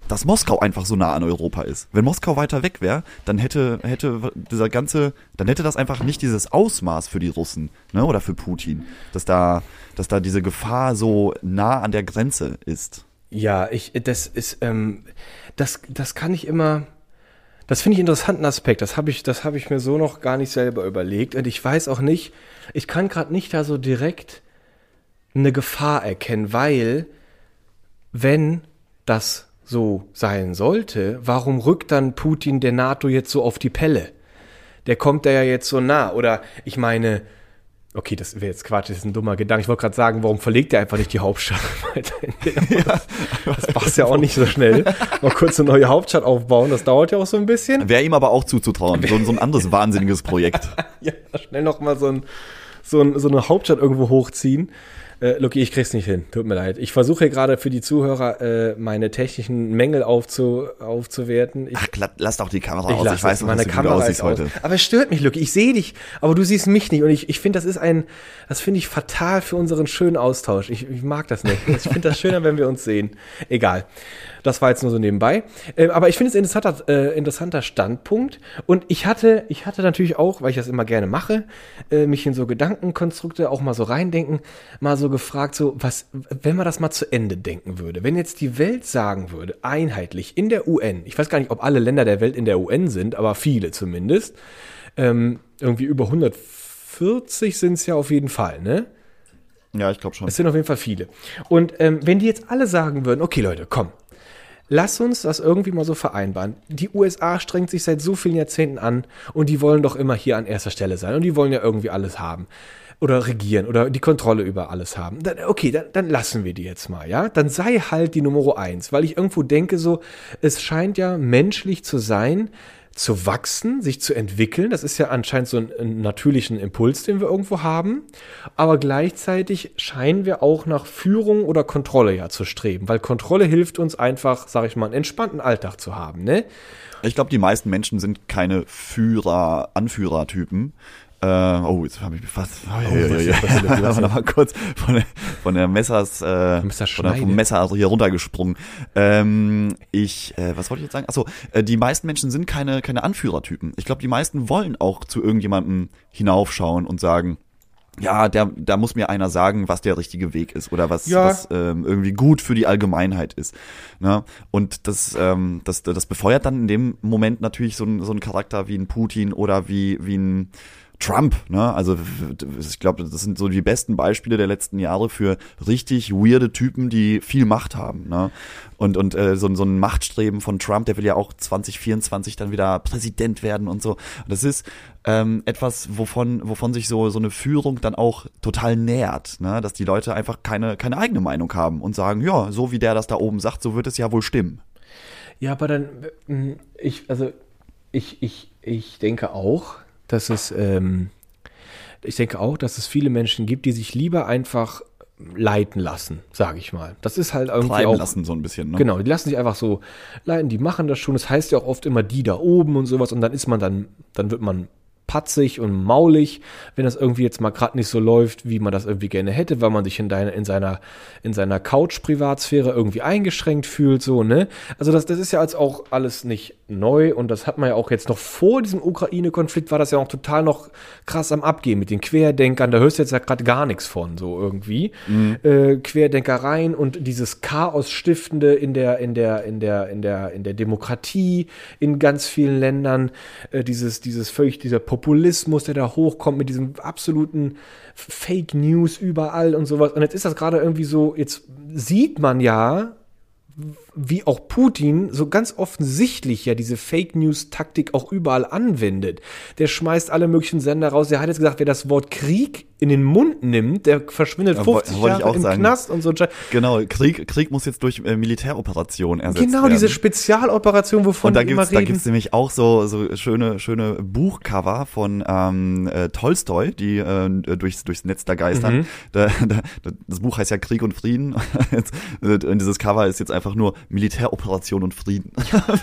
dass Moskau einfach so nah an Europa ist. Wenn Moskau weiter weg wäre, dann hätte, hätte dieser ganze, dann hätte das einfach nicht dieses Ausmaß für die Russen, ne, oder für Putin, dass da, dass da diese Gefahr so nah an der Grenze ist. Ja, ich, das ist, ähm, das, das kann ich immer, das finde ich einen interessanten Aspekt. Das habe ich, das habe ich mir so noch gar nicht selber überlegt. Und ich weiß auch nicht, ich kann gerade nicht da so direkt eine Gefahr erkennen, weil, wenn das so sein sollte, warum rückt dann Putin der NATO jetzt so auf die Pelle? Der kommt da ja jetzt so nah. Oder ich meine, okay, das wäre jetzt Quatsch, das ist ein dummer Gedanke. Ich wollte gerade sagen, warum verlegt er einfach nicht die Hauptstadt weiter den Das passt ja auch nicht so schnell. Mal kurz eine neue Hauptstadt aufbauen, das dauert ja auch so ein bisschen. Wäre ihm aber auch zuzutrauen, so, so ein anderes wahnsinniges Projekt. Ja, schnell noch mal so, ein, so, ein, so eine Hauptstadt irgendwo hochziehen. Äh, Lucky, ich krieg's nicht hin. Tut mir leid. Ich versuche gerade für die Zuhörer äh, meine technischen Mängel aufzu, aufzuwerten. Ich, Ach, lass doch die Kamera ich aus, ich weiß noch, meine dass du gut Kamera aussiehst ist aus. heute. Aber es stört mich, Lucky. Ich sehe dich, aber du siehst mich nicht. Und ich, ich finde, das ist ein, das finde ich fatal für unseren schönen Austausch. Ich, ich mag das nicht. Ich finde das schöner, wenn wir uns sehen. Egal. Das war jetzt nur so nebenbei. Ähm, aber ich finde es ein interessanter, äh, interessanter Standpunkt. Und ich hatte, ich hatte natürlich auch, weil ich das immer gerne mache, äh, mich in so Gedankenkonstrukte auch mal so reindenken, mal so gefragt, so, was, wenn man das mal zu Ende denken würde, wenn jetzt die Welt sagen würde, einheitlich in der UN, ich weiß gar nicht, ob alle Länder der Welt in der UN sind, aber viele zumindest, ähm, irgendwie über 140 sind es ja auf jeden Fall, ne? Ja, ich glaube schon. Es sind auf jeden Fall viele. Und ähm, wenn die jetzt alle sagen würden, okay Leute, komm, lass uns das irgendwie mal so vereinbaren. Die USA strengt sich seit so vielen Jahrzehnten an und die wollen doch immer hier an erster Stelle sein und die wollen ja irgendwie alles haben oder regieren oder die Kontrolle über alles haben. Dann, okay, dann, dann lassen wir die jetzt mal, ja? Dann sei halt die Nummer eins, weil ich irgendwo denke so, es scheint ja menschlich zu sein, zu wachsen, sich zu entwickeln. Das ist ja anscheinend so ein, ein natürlichen Impuls, den wir irgendwo haben. Aber gleichzeitig scheinen wir auch nach Führung oder Kontrolle ja zu streben, weil Kontrolle hilft uns einfach, sag ich mal, einen entspannten Alltag zu haben, ne? Ich glaube, die meisten Menschen sind keine Führer, Anführertypen. Äh, oh, jetzt habe ich mich fast. Oh, ja, ja, ja, ja. Was ist- mal kurz von der, von der Messers, äh, Messer von der, vom. Messer hier runtergesprungen. Ähm, ich, äh, was wollte ich jetzt sagen? Achso, äh, die meisten Menschen sind keine, keine Anführertypen. Ich glaube, die meisten wollen auch zu irgendjemandem hinaufschauen und sagen, ja, der, da muss mir einer sagen, was der richtige Weg ist oder was, Ja. was ähm, irgendwie gut für die Allgemeinheit ist. Ne? Und das, ähm, das, das befeuert dann in dem Moment natürlich so ein, so ein Charakter wie ein Putin oder wie, wie ein Trump, ne? Also ich glaube, das sind so die besten Beispiele der letzten Jahre für richtig weirde Typen, die viel Macht haben, ne? Und, und äh, so, so ein Machtstreben von Trump, der will ja auch 2024 dann wieder Präsident werden und so. Das ist ähm, etwas, wovon, wovon sich so, so eine Führung dann auch total nährt, ne? dass die Leute einfach keine, keine eigene Meinung haben und sagen, ja, so wie der das da oben sagt, so wird es ja wohl stimmen. Ja, aber dann, ich, also ich, ich, ich denke auch, dass es, ähm, ich denke auch, dass es viele Menschen gibt, die sich lieber einfach leiten lassen, sage ich mal. Das ist halt irgendwie Treiben auch, lassen so ein bisschen. Ne? Genau, die lassen sich einfach so leiten, die machen das schon. Das heißt ja auch oft immer die da oben und sowas und dann ist man dann, dann wird man patzig und maulig, wenn das irgendwie jetzt mal gerade nicht so läuft, wie man das irgendwie gerne hätte, weil man sich in, deine, in seiner, in seiner Couch-Privatsphäre irgendwie eingeschränkt fühlt, so, ne? Also das, das ist ja als auch alles nicht neu und das hat man ja auch jetzt noch vor diesem Ukraine-Konflikt war das ja auch total noch krass am Abgehen mit den Querdenkern, da hörst du jetzt ja gerade gar nichts von, so irgendwie. Mhm. Äh, Querdenkereien und dieses Chaos stiftende in der, in der, in der, in der, in der Demokratie in ganz vielen Ländern, äh, dieses, dieses völlig, dieser Populismus, der da hochkommt mit diesem absoluten Fake News überall und sowas. Und jetzt ist das gerade irgendwie so, jetzt sieht man ja, wie auch Putin so ganz offensichtlich ja diese Fake News Taktik auch überall anwendet. Der schmeißt alle möglichen Sender raus. Der hat jetzt gesagt, wer das Wort Krieg in den Mund nimmt, der verschwindet 50 ja, Jahre im sagen. Knast und so. Genau, Krieg, Krieg muss jetzt durch äh, Militäroperationen ersetzt genau, werden. Genau, diese Spezialoperation, wovon und da gibt's. Da gibt's nämlich auch so, so schöne, schöne Buchcover von ähm, äh, Tolstoi, die äh, durchs, durchs Netz da geistern. Mhm. Da, da, das Buch heißt ja Krieg und Frieden. und dieses Cover ist jetzt einfach nur Militäroperation und Frieden.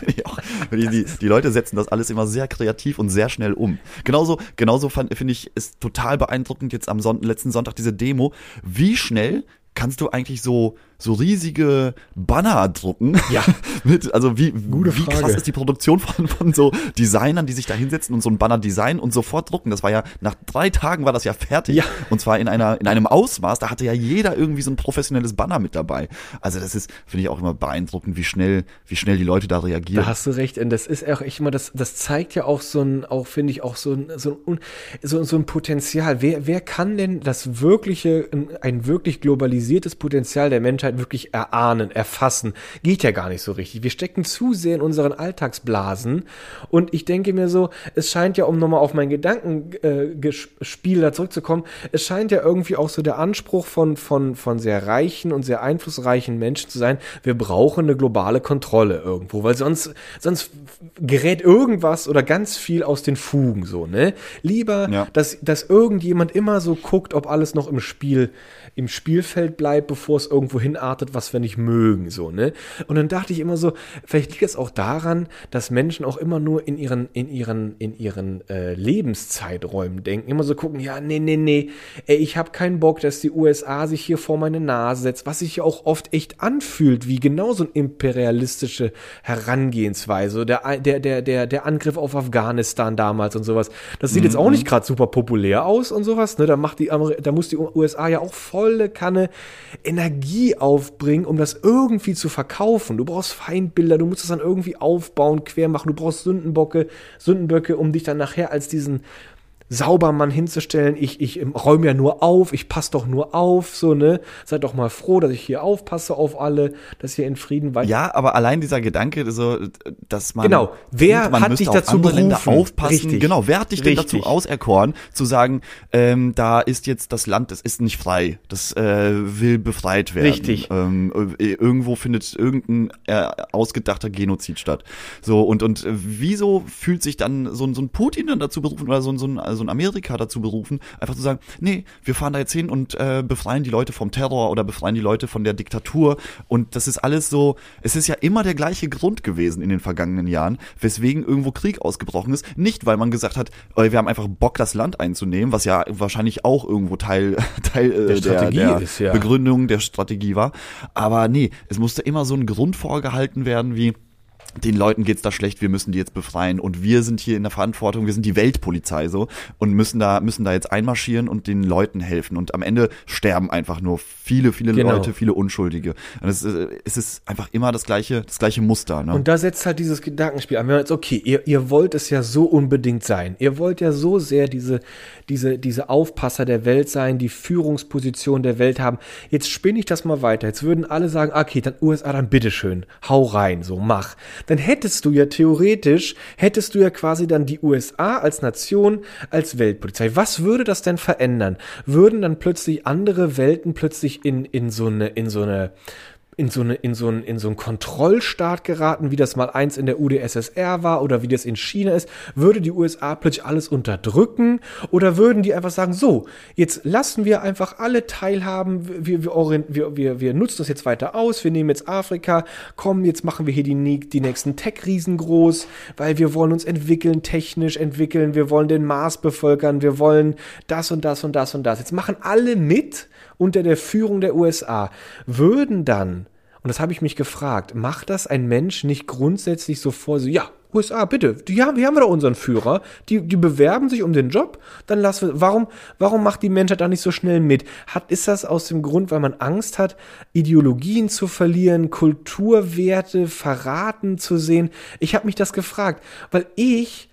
die, die, die, Leute setzen das alles immer sehr kreativ und sehr schnell um. Genauso, genauso finde ich, ist total beeindruckend jetzt am Son letzten Sonntag diese Demo, wie schnell kannst du eigentlich so so riesige Banner drucken. Ja. Mit, also wie, Gute wie krass ist die Produktion von, von so Designern, die sich da hinsetzen und so ein Banner designen und sofort drucken. Das war ja, nach drei Tagen war das ja fertig. Ja. Und zwar in einer, in einem Ausmaß, da hatte ja jeder irgendwie so ein professionelles Banner mit dabei. Also das ist, finde ich auch immer beeindruckend, wie schnell, wie schnell die Leute da reagieren. Da hast du recht. Und das ist auch echt immer, das, das zeigt ja auch so ein, auch finde ich auch so ein, so ein, so, so ein Potenzial. Wer, wer kann denn das wirkliche, ein wirklich globalisiertes Potenzial der Menschheit Wirklichkeit wirklich erahnen, erfassen. Geht ja gar nicht so richtig. Wir stecken zu sehr in unseren Alltagsblasen. Und ich denke mir so, es scheint ja, um nochmal auf mein Gedankenspiel äh, da zurückzukommen, es scheint ja irgendwie auch so der Anspruch von, von, von sehr reichen und sehr einflussreichen Menschen zu sein, wir brauchen eine globale Kontrolle irgendwo, weil sonst, sonst gerät irgendwas oder ganz viel aus den Fugen so, ne? Lieber, ja. dass, dass irgendjemand immer so guckt, ob alles noch im Spiel im Spielfeld bleibt, bevor es irgendwo hinartet, was wir nicht mögen, so, ne? Und dann dachte ich immer so, vielleicht liegt es auch daran, dass Menschen auch immer nur in ihren, in ihren, in ihren äh, Lebenszeiträumen denken, immer so gucken, ja, nee, nee, nee, ey, ich habe keinen Bock, dass die USA sich hier vor meine Nase setzt, was sich ja auch oft echt anfühlt, wie genau so eine imperialistische Herangehensweise, der, der, der, der, der Angriff auf Afghanistan damals und sowas. Das sieht mhm. jetzt auch nicht gerade super populär aus und sowas, ne? Da macht die, da muss die USA ja auch voll volle Kanne Energie aufbringen, um das irgendwie zu verkaufen. Du brauchst Feindbilder, du musst das dann irgendwie aufbauen, quer machen, du brauchst Sündenbocke, Sündenböcke, um dich dann nachher als diesen Saubermann hinzustellen, ich, ich räume ja nur auf, ich passe doch nur auf, so, ne? Seid doch mal froh, dass ich hier aufpasse auf alle, dass ihr in Frieden weiter. Ja, aber allein dieser Gedanke, so, dass man. Genau, wer denkt, man hat dich dazu berufen? Länder aufpassen? Richtig. Genau, wer hat dich denn Richtig. dazu auserkoren, zu sagen, ähm, da ist jetzt das Land, das ist nicht frei, das äh, will befreit werden. Richtig. Ähm, äh, irgendwo findet irgendein äh, ausgedachter Genozid statt. So, und, und äh, wieso fühlt sich dann so, so ein Putin dann dazu berufen oder so, so ein, also so ein Amerika dazu berufen, einfach zu sagen, nee, wir fahren da jetzt hin und äh, befreien die Leute vom Terror oder befreien die Leute von der Diktatur. Und das ist alles so, es ist ja immer der gleiche Grund gewesen in den vergangenen Jahren, weswegen irgendwo Krieg ausgebrochen ist. Nicht, weil man gesagt hat, wir haben einfach Bock, das Land einzunehmen, was ja wahrscheinlich auch irgendwo Teil, Teil äh, der, der, der ist, ja. Begründung der Strategie war. Aber nee, es musste immer so ein Grund vorgehalten werden wie, den Leuten geht's da schlecht, wir müssen die jetzt befreien und wir sind hier in der Verantwortung, wir sind die Weltpolizei so und müssen da müssen da jetzt einmarschieren und den Leuten helfen und am Ende sterben einfach nur viele viele Genau. Leute, viele Unschuldige. Und es, ist- es ist einfach immer das gleiche das gleiche Muster, ne? Und da setzt halt dieses Gedankenspiel an. Wenn man jetzt, okay, ihr, ihr wollt es ja so unbedingt sein. Ihr wollt ja so sehr diese, diese, diese Aufpasser der Welt sein, die Führungsposition der Welt haben. Jetzt spinne ich das mal weiter. Jetzt würden alle sagen, okay, dann USA, dann bitteschön, hau rein, so mach. Dann hättest du ja theoretisch, hättest du ja quasi dann die USA als Nation, als Weltpolizei. Was würde das denn verändern? Würden dann plötzlich andere Welten plötzlich in, in so eine, in so eine, in so, eine, in, so einen, in so einen Kontrollstaat geraten, wie das mal eins in der UdSSR war oder wie das in China ist, würde die USA plötzlich alles unterdrücken oder würden die einfach sagen, so, jetzt lassen wir einfach alle teilhaben, wir, wir, wir, wir, wir nutzen das jetzt weiter aus, wir nehmen jetzt Afrika, komm, jetzt machen wir hier die, die nächsten Tech-Riesen groß, weil wir wollen uns entwickeln, technisch entwickeln, wir wollen den Mars bevölkern, wir wollen das und das und das und das. Jetzt machen alle mit unter der Führung der USA. Würden dann und das habe ich mich gefragt, macht das ein Mensch nicht grundsätzlich so vor, so, ja, USA, bitte, die haben, hier haben wir doch unseren Führer, die, die bewerben sich um den Job, dann lassen wir, warum, warum macht die Menschheit da nicht so schnell mit? Hat, ist das aus dem Grund, weil man Angst hat, Ideologien zu verlieren, Kulturwerte verraten zu sehen? Ich habe mich das gefragt, weil ich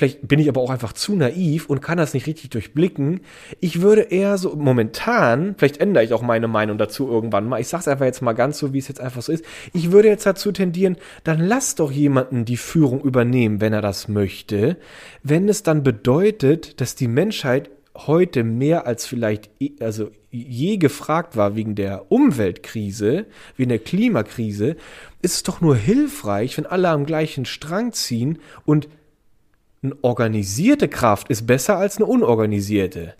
Vielleicht bin ich aber auch einfach zu naiv und kann das nicht richtig durchblicken. Ich würde eher so momentan, vielleicht ändere ich auch meine Meinung dazu irgendwann mal. Ich sage es einfach jetzt mal ganz so, wie es jetzt einfach so ist. Ich würde jetzt dazu tendieren, dann lass doch jemanden die Führung übernehmen, wenn er das möchte. Wenn es dann bedeutet, dass die Menschheit heute mehr als vielleicht also je gefragt war wegen der Umweltkrise, wegen der Klimakrise, ist es doch nur hilfreich, wenn alle am gleichen Strang ziehen und eine organisierte Kraft ist besser als eine unorganisierte.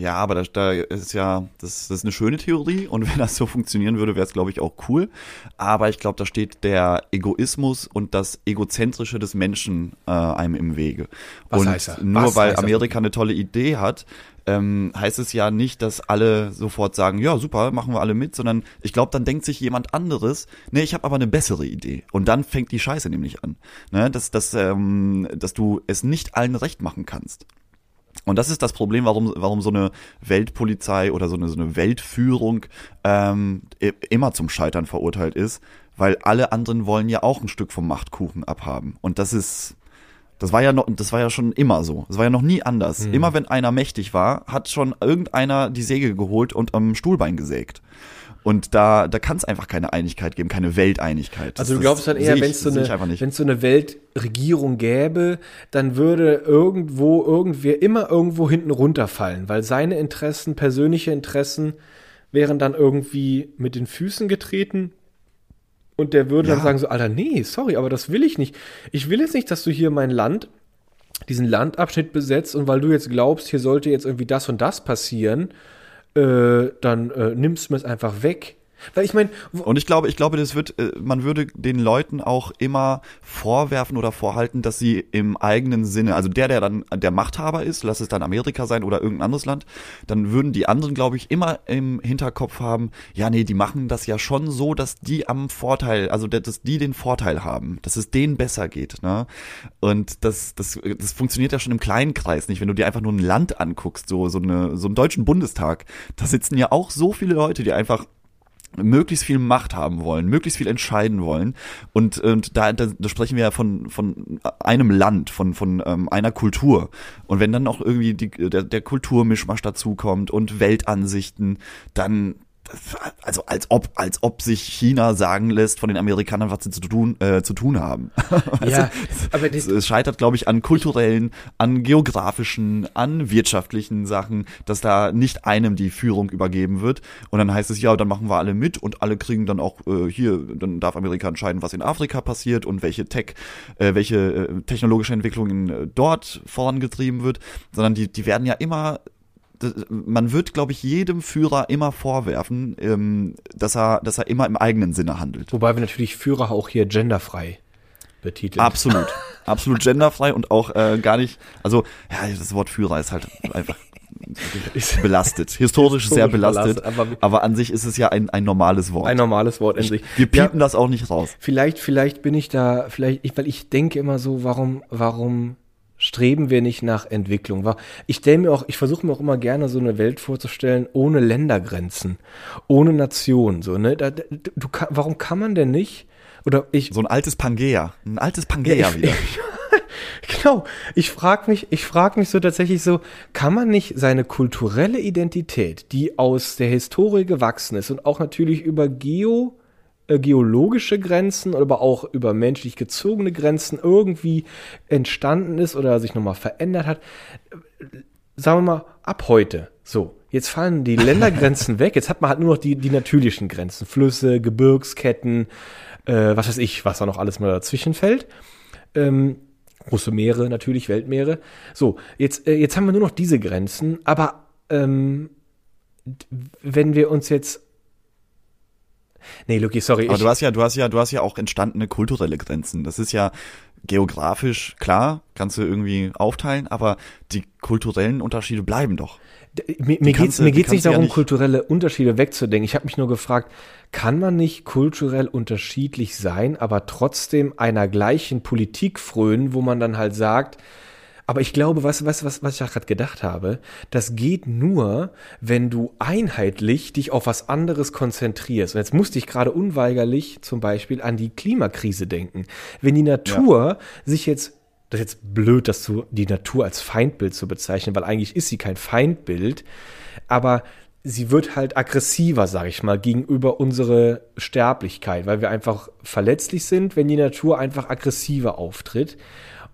Ja, aber da, da ist ja, das, das ist eine schöne Theorie und wenn das so funktionieren würde, wäre es, glaube ich, auch cool. Aber ich glaube, da steht der Egoismus und das Egozentrische des Menschen äh, einem im Wege. Was und heißt er? nur Was weil er? Amerika eine tolle Idee hat, ähm, heißt es ja nicht, dass alle sofort sagen, ja, super, machen wir alle mit, sondern ich glaube, dann denkt sich jemand anderes, nee, ich habe aber eine bessere Idee. Und dann fängt die Scheiße nämlich an. Ne? Dass, dass, ähm, dass du es nicht allen recht machen kannst. Und das ist das Problem, warum, warum so eine Weltpolizei oder so eine, so eine Weltführung ähm, immer zum Scheitern verurteilt ist, weil alle anderen wollen ja auch ein Stück vom Machtkuchen abhaben. Und das ist, das war ja noch, das war ja schon immer so. Das war ja noch nie anders. Immer wenn einer mächtig war, hat schon irgendeiner die Säge geholt und am Stuhlbein gesägt. Und da, da kann es einfach keine Einigkeit geben, keine Welteinigkeit. Also du glaubst dann das eher, wenn es so, eine- so eine Weltregierung gäbe, dann würde irgendwo irgendwer immer irgendwo hinten runterfallen, weil seine Interessen, persönliche Interessen, wären dann irgendwie mit den Füßen getreten. Und der würde dann Ja. sagen so, Alter, nee, sorry, aber das will ich nicht. Ich will jetzt nicht, dass du hier mein Land, diesen Landabschnitt besetzt und weil du jetzt glaubst, hier sollte jetzt irgendwie das und das passieren, äh, dann äh, nimmst du es einfach weg. Weil ich meine, Und ich glaube, ich glaube, das wird, äh, man würde den Leuten auch immer vorwerfen oder vorhalten, dass sie im eigenen Sinne, also der, der dann der Machthaber ist, lass es dann Amerika sein oder irgendein anderes Land, dann würden die anderen, glaube ich, immer im Hinterkopf haben, ja, nee, die machen das ja schon so, dass die am Vorteil, also dass die den Vorteil haben, dass es denen besser geht, ne? Und das, das, das funktioniert ja schon im kleinen Kreis nicht, wenn du dir einfach nur ein Land anguckst, so, so eine, so einen deutschen Bundestag, da sitzen ja auch so viele Leute, die einfach möglichst viel Macht haben wollen, möglichst viel entscheiden wollen. Und, und da, da, da sprechen wir ja von, von einem Land, von, von ähm, einer Kultur. Und wenn dann auch irgendwie die, der, der Kulturmischmasch dazukommt und Weltansichten, dann also als ob als ob sich China sagen lässt von den Amerikanern, was sie zu tun äh, zu tun haben. ja, aber das, Es, scheitert, glaube ich, an kulturellen, an geografischen, an wirtschaftlichen Sachen, dass da nicht einem die Führung übergeben wird. Und dann heißt es, ja, dann machen wir alle mit und alle kriegen dann auch äh, hier, dann darf Amerika entscheiden, was in Afrika passiert und welche Tech, äh, welche äh, technologische Entwicklung äh, dort vorangetrieben wird. Sondern die, die werden ja immer man wird, glaube ich, jedem Führer immer vorwerfen, ähm, dass er, dass er immer im eigenen Sinne handelt. wobei wir natürlich Führer auch hier genderfrei betiteln. Absolut. Absolut genderfrei und auch äh, gar nicht, also, ja, das Wort Führer ist halt einfach belastet. Historisch sehr belastet. belastet, aber- aber, an sich ist es ja ein, ein normales Wort. Ein normales Wort in sich. Wir Ja, piepen das auch nicht raus. vielleicht, vielleicht bin ich da, vielleicht, ich, weil ich denke immer so, warum, warum streben wir nicht nach Entwicklung? Ich stelle mir auch, ich versuche mir auch immer gerne so eine Welt vorzustellen, ohne Ländergrenzen, ohne Nation, so, ne? Da, du, warum kann man denn nicht, oder ich, So ein altes Pangea. Ein altes Pangea ich, wieder. Genau. Ich frage mich, ich frage mich so tatsächlich so, kann man nicht seine kulturelle Identität, die aus der Historie gewachsen ist und auch natürlich über Geo, geologische Grenzen, aber auch über menschlich gezogene Grenzen irgendwie entstanden ist oder sich nochmal verändert hat, sagen wir mal, ab heute. So, jetzt fallen die Ländergrenzen weg. Jetzt hat man halt nur noch die, die natürlichen Grenzen. Flüsse, Gebirgsketten, äh, was weiß ich, was da noch alles mal dazwischen fällt. Ähm, große Meere, natürlich, Weltmeere. So, jetzt, äh, jetzt haben wir nur noch diese Grenzen, aber ähm, wenn wir uns jetzt. Nee, Luki, sorry. Aber du hast ja, du hast ja, du hast ja auch entstandene kulturelle Grenzen. Das ist ja geografisch klar, kannst du irgendwie aufteilen, aber die kulturellen Unterschiede bleiben doch. Mir, mir geht's, du- mir die geht's nicht du ja darum, nicht- kulturelle Unterschiede wegzudenken. Ich habe mich nur gefragt, kann man nicht kulturell unterschiedlich sein, aber trotzdem einer gleichen Politik frönen, wo man dann halt sagt, aber ich glaube, was, was, was, was ich gerade gedacht habe, das geht nur, wenn du einheitlich dich auf was anderes konzentrierst. Und jetzt musste ich gerade unweigerlich zum Beispiel an die Klimakrise denken. Wenn die Natur sich jetzt das ist jetzt blöd, das zu, die Natur als Feindbild zu bezeichnen, weil eigentlich ist sie kein Feindbild, aber sie wird halt aggressiver, sage ich mal, gegenüber unsere Sterblichkeit, weil wir einfach verletzlich sind, wenn die Natur einfach aggressiver auftritt.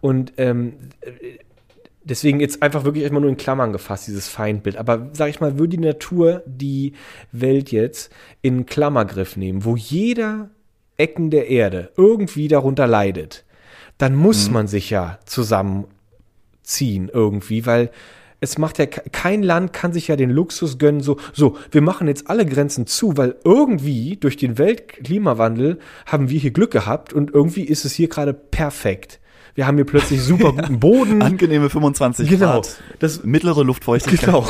Und ähm, deswegen jetzt einfach wirklich erstmal nur in Klammern gefasst, dieses Feindbild. Aber sag ich mal, würde die Natur die Welt jetzt in Klammergriff nehmen, wo jeder Ecken der Erde irgendwie darunter leidet, dann muss man sich ja zusammenziehen irgendwie, weil es macht ja ke- kein Land kann sich ja den Luxus gönnen, so, so, wir machen jetzt alle Grenzen zu, weil irgendwie durch den Weltklimawandel haben wir hier Glück gehabt und irgendwie ist es hier gerade perfekt. Wir haben hier plötzlich super guten Boden. Angenehme 25 Genau. Grad. Das- mittlere Luftfeuchtigkeit. Genau.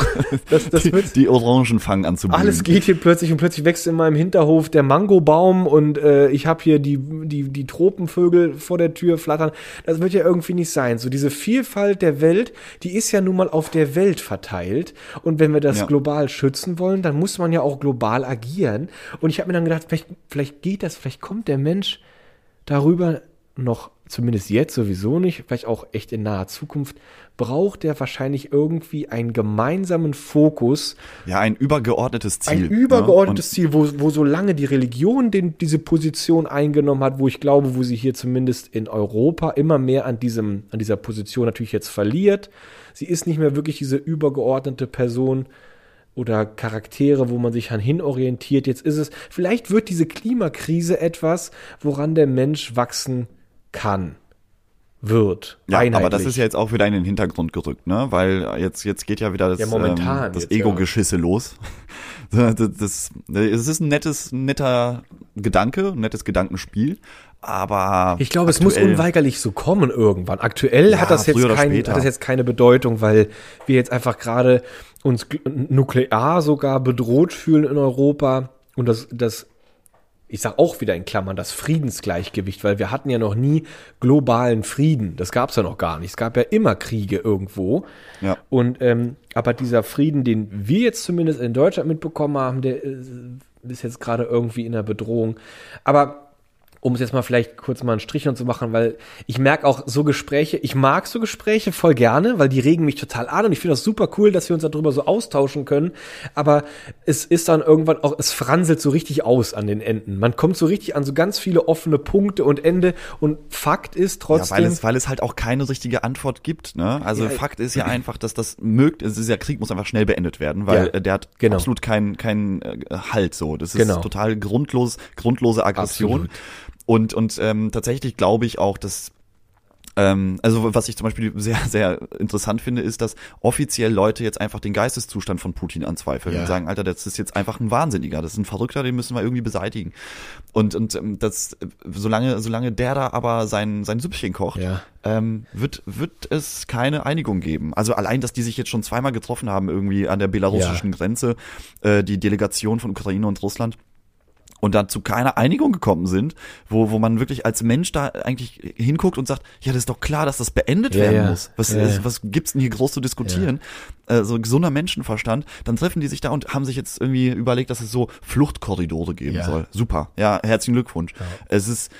Das, das wird, Die, die Orangen fangen an zu blühen. alles geht hier plötzlich und plötzlich wächst in meinem Hinterhof der Mangobaum und äh, ich habe hier die, die, die Tropenvögel vor der Tür flattern. Das wird ja irgendwie nicht sein. So diese Vielfalt der Welt, die ist ja nun mal auf der Welt verteilt. Und wenn wir das Ja. global schützen wollen, dann muss man ja auch global agieren. Und ich habe mir dann gedacht, vielleicht, vielleicht geht das, vielleicht kommt der Mensch darüber noch, zumindest jetzt sowieso nicht, vielleicht auch echt in naher Zukunft, braucht er wahrscheinlich irgendwie einen gemeinsamen Fokus, Ja, ein übergeordnetes Ziel. ein übergeordnetes ne? Ziel, wo, wo so lange die Religion den, diese Position eingenommen hat, wo ich glaube, wo sie hier zumindest in Europa immer mehr an, diesem, an dieser Position natürlich jetzt verliert. Sie ist nicht mehr wirklich diese übergeordnete Person oder Charaktere, wo man sich an hin orientiert. Jetzt ist es, vielleicht wird diese Klimakrise etwas, woran der Mensch wachsen kann, wird. Ja, aber das ist ja jetzt auch wieder in den Hintergrund gerückt, ne? Weil jetzt, jetzt geht ja wieder das, Ja, ähm, das jetzt, ja. Ego-Geschisse los. das, das, es ist ein nettes, netter Gedanke, ein nettes Gedankenspiel, aber Ich glaube, es muss aktuell- unweigerlich so kommen irgendwann. Aktuell Ja, hat das jetzt kein, später. hat das jetzt keine Bedeutung, weil wir jetzt einfach gerade uns nuklear sogar bedroht fühlen in Europa und das, das ich sag auch wieder in Klammern, das Friedensgleichgewicht, weil wir hatten ja noch nie globalen Frieden. Das gab es ja noch gar nicht. Es gab ja immer Kriege irgendwo. Ja. Und ähm, aber dieser Frieden, den wir jetzt zumindest in Deutschland mitbekommen haben, der äh, ist jetzt gerade irgendwie in der Bedrohung. Aber um es jetzt mal vielleicht kurz mal einen Strich und zu machen, weil ich merke auch so Gespräche, ich mag so Gespräche voll gerne, weil die regen mich total an und ich finde das super cool, dass wir uns darüber so austauschen können, aber es ist dann irgendwann auch, es franselt so richtig aus an den Enden. Man kommt so richtig an so ganz viele offene Punkte und Ende und Fakt ist Ja, trotzdem, weil es, weil es halt auch keine richtige Antwort gibt. Ne? Also Ja, Fakt ist ja einfach, dass das mögt, es ist ja Krieg muss einfach schnell beendet werden, weil Ja, äh, der hat genau. absolut keinen keinen äh, Halt so. Das ist Genau. total grundlos, grundlose Aggression. Absolut. Und und ähm, tatsächlich glaube ich auch, dass Ähm, also was ich zum Beispiel sehr, sehr interessant finde, ist, dass offiziell Leute jetzt einfach den Geisteszustand von Putin anzweifeln Ja. und sagen, Alter, das ist jetzt einfach ein Wahnsinniger, das ist ein Verrückter, den müssen wir irgendwie beseitigen. Und, und ähm, das, äh, solange, solange der da aber sein, sein Süppchen kocht, Ja. ähm, wird, wird es keine Einigung geben. Also allein, dass die sich jetzt schon zweimal getroffen haben, irgendwie an der belarussischen Grenze, äh, die Delegation von Ukraine und Russland und dann zu keiner Einigung gekommen sind, wo, wo man wirklich als Mensch da eigentlich hinguckt und sagt, ja, das ist doch klar, dass das beendet Ja, werden ja. muss. Was, Ja, ja. was gibt's denn hier groß zu diskutieren? Äh, so gesunder Menschenverstand. Dann treffen die sich da und haben sich jetzt irgendwie überlegt, dass es so Fluchtkorridore geben soll. Super. Ja, herzlichen Glückwunsch. Es ist,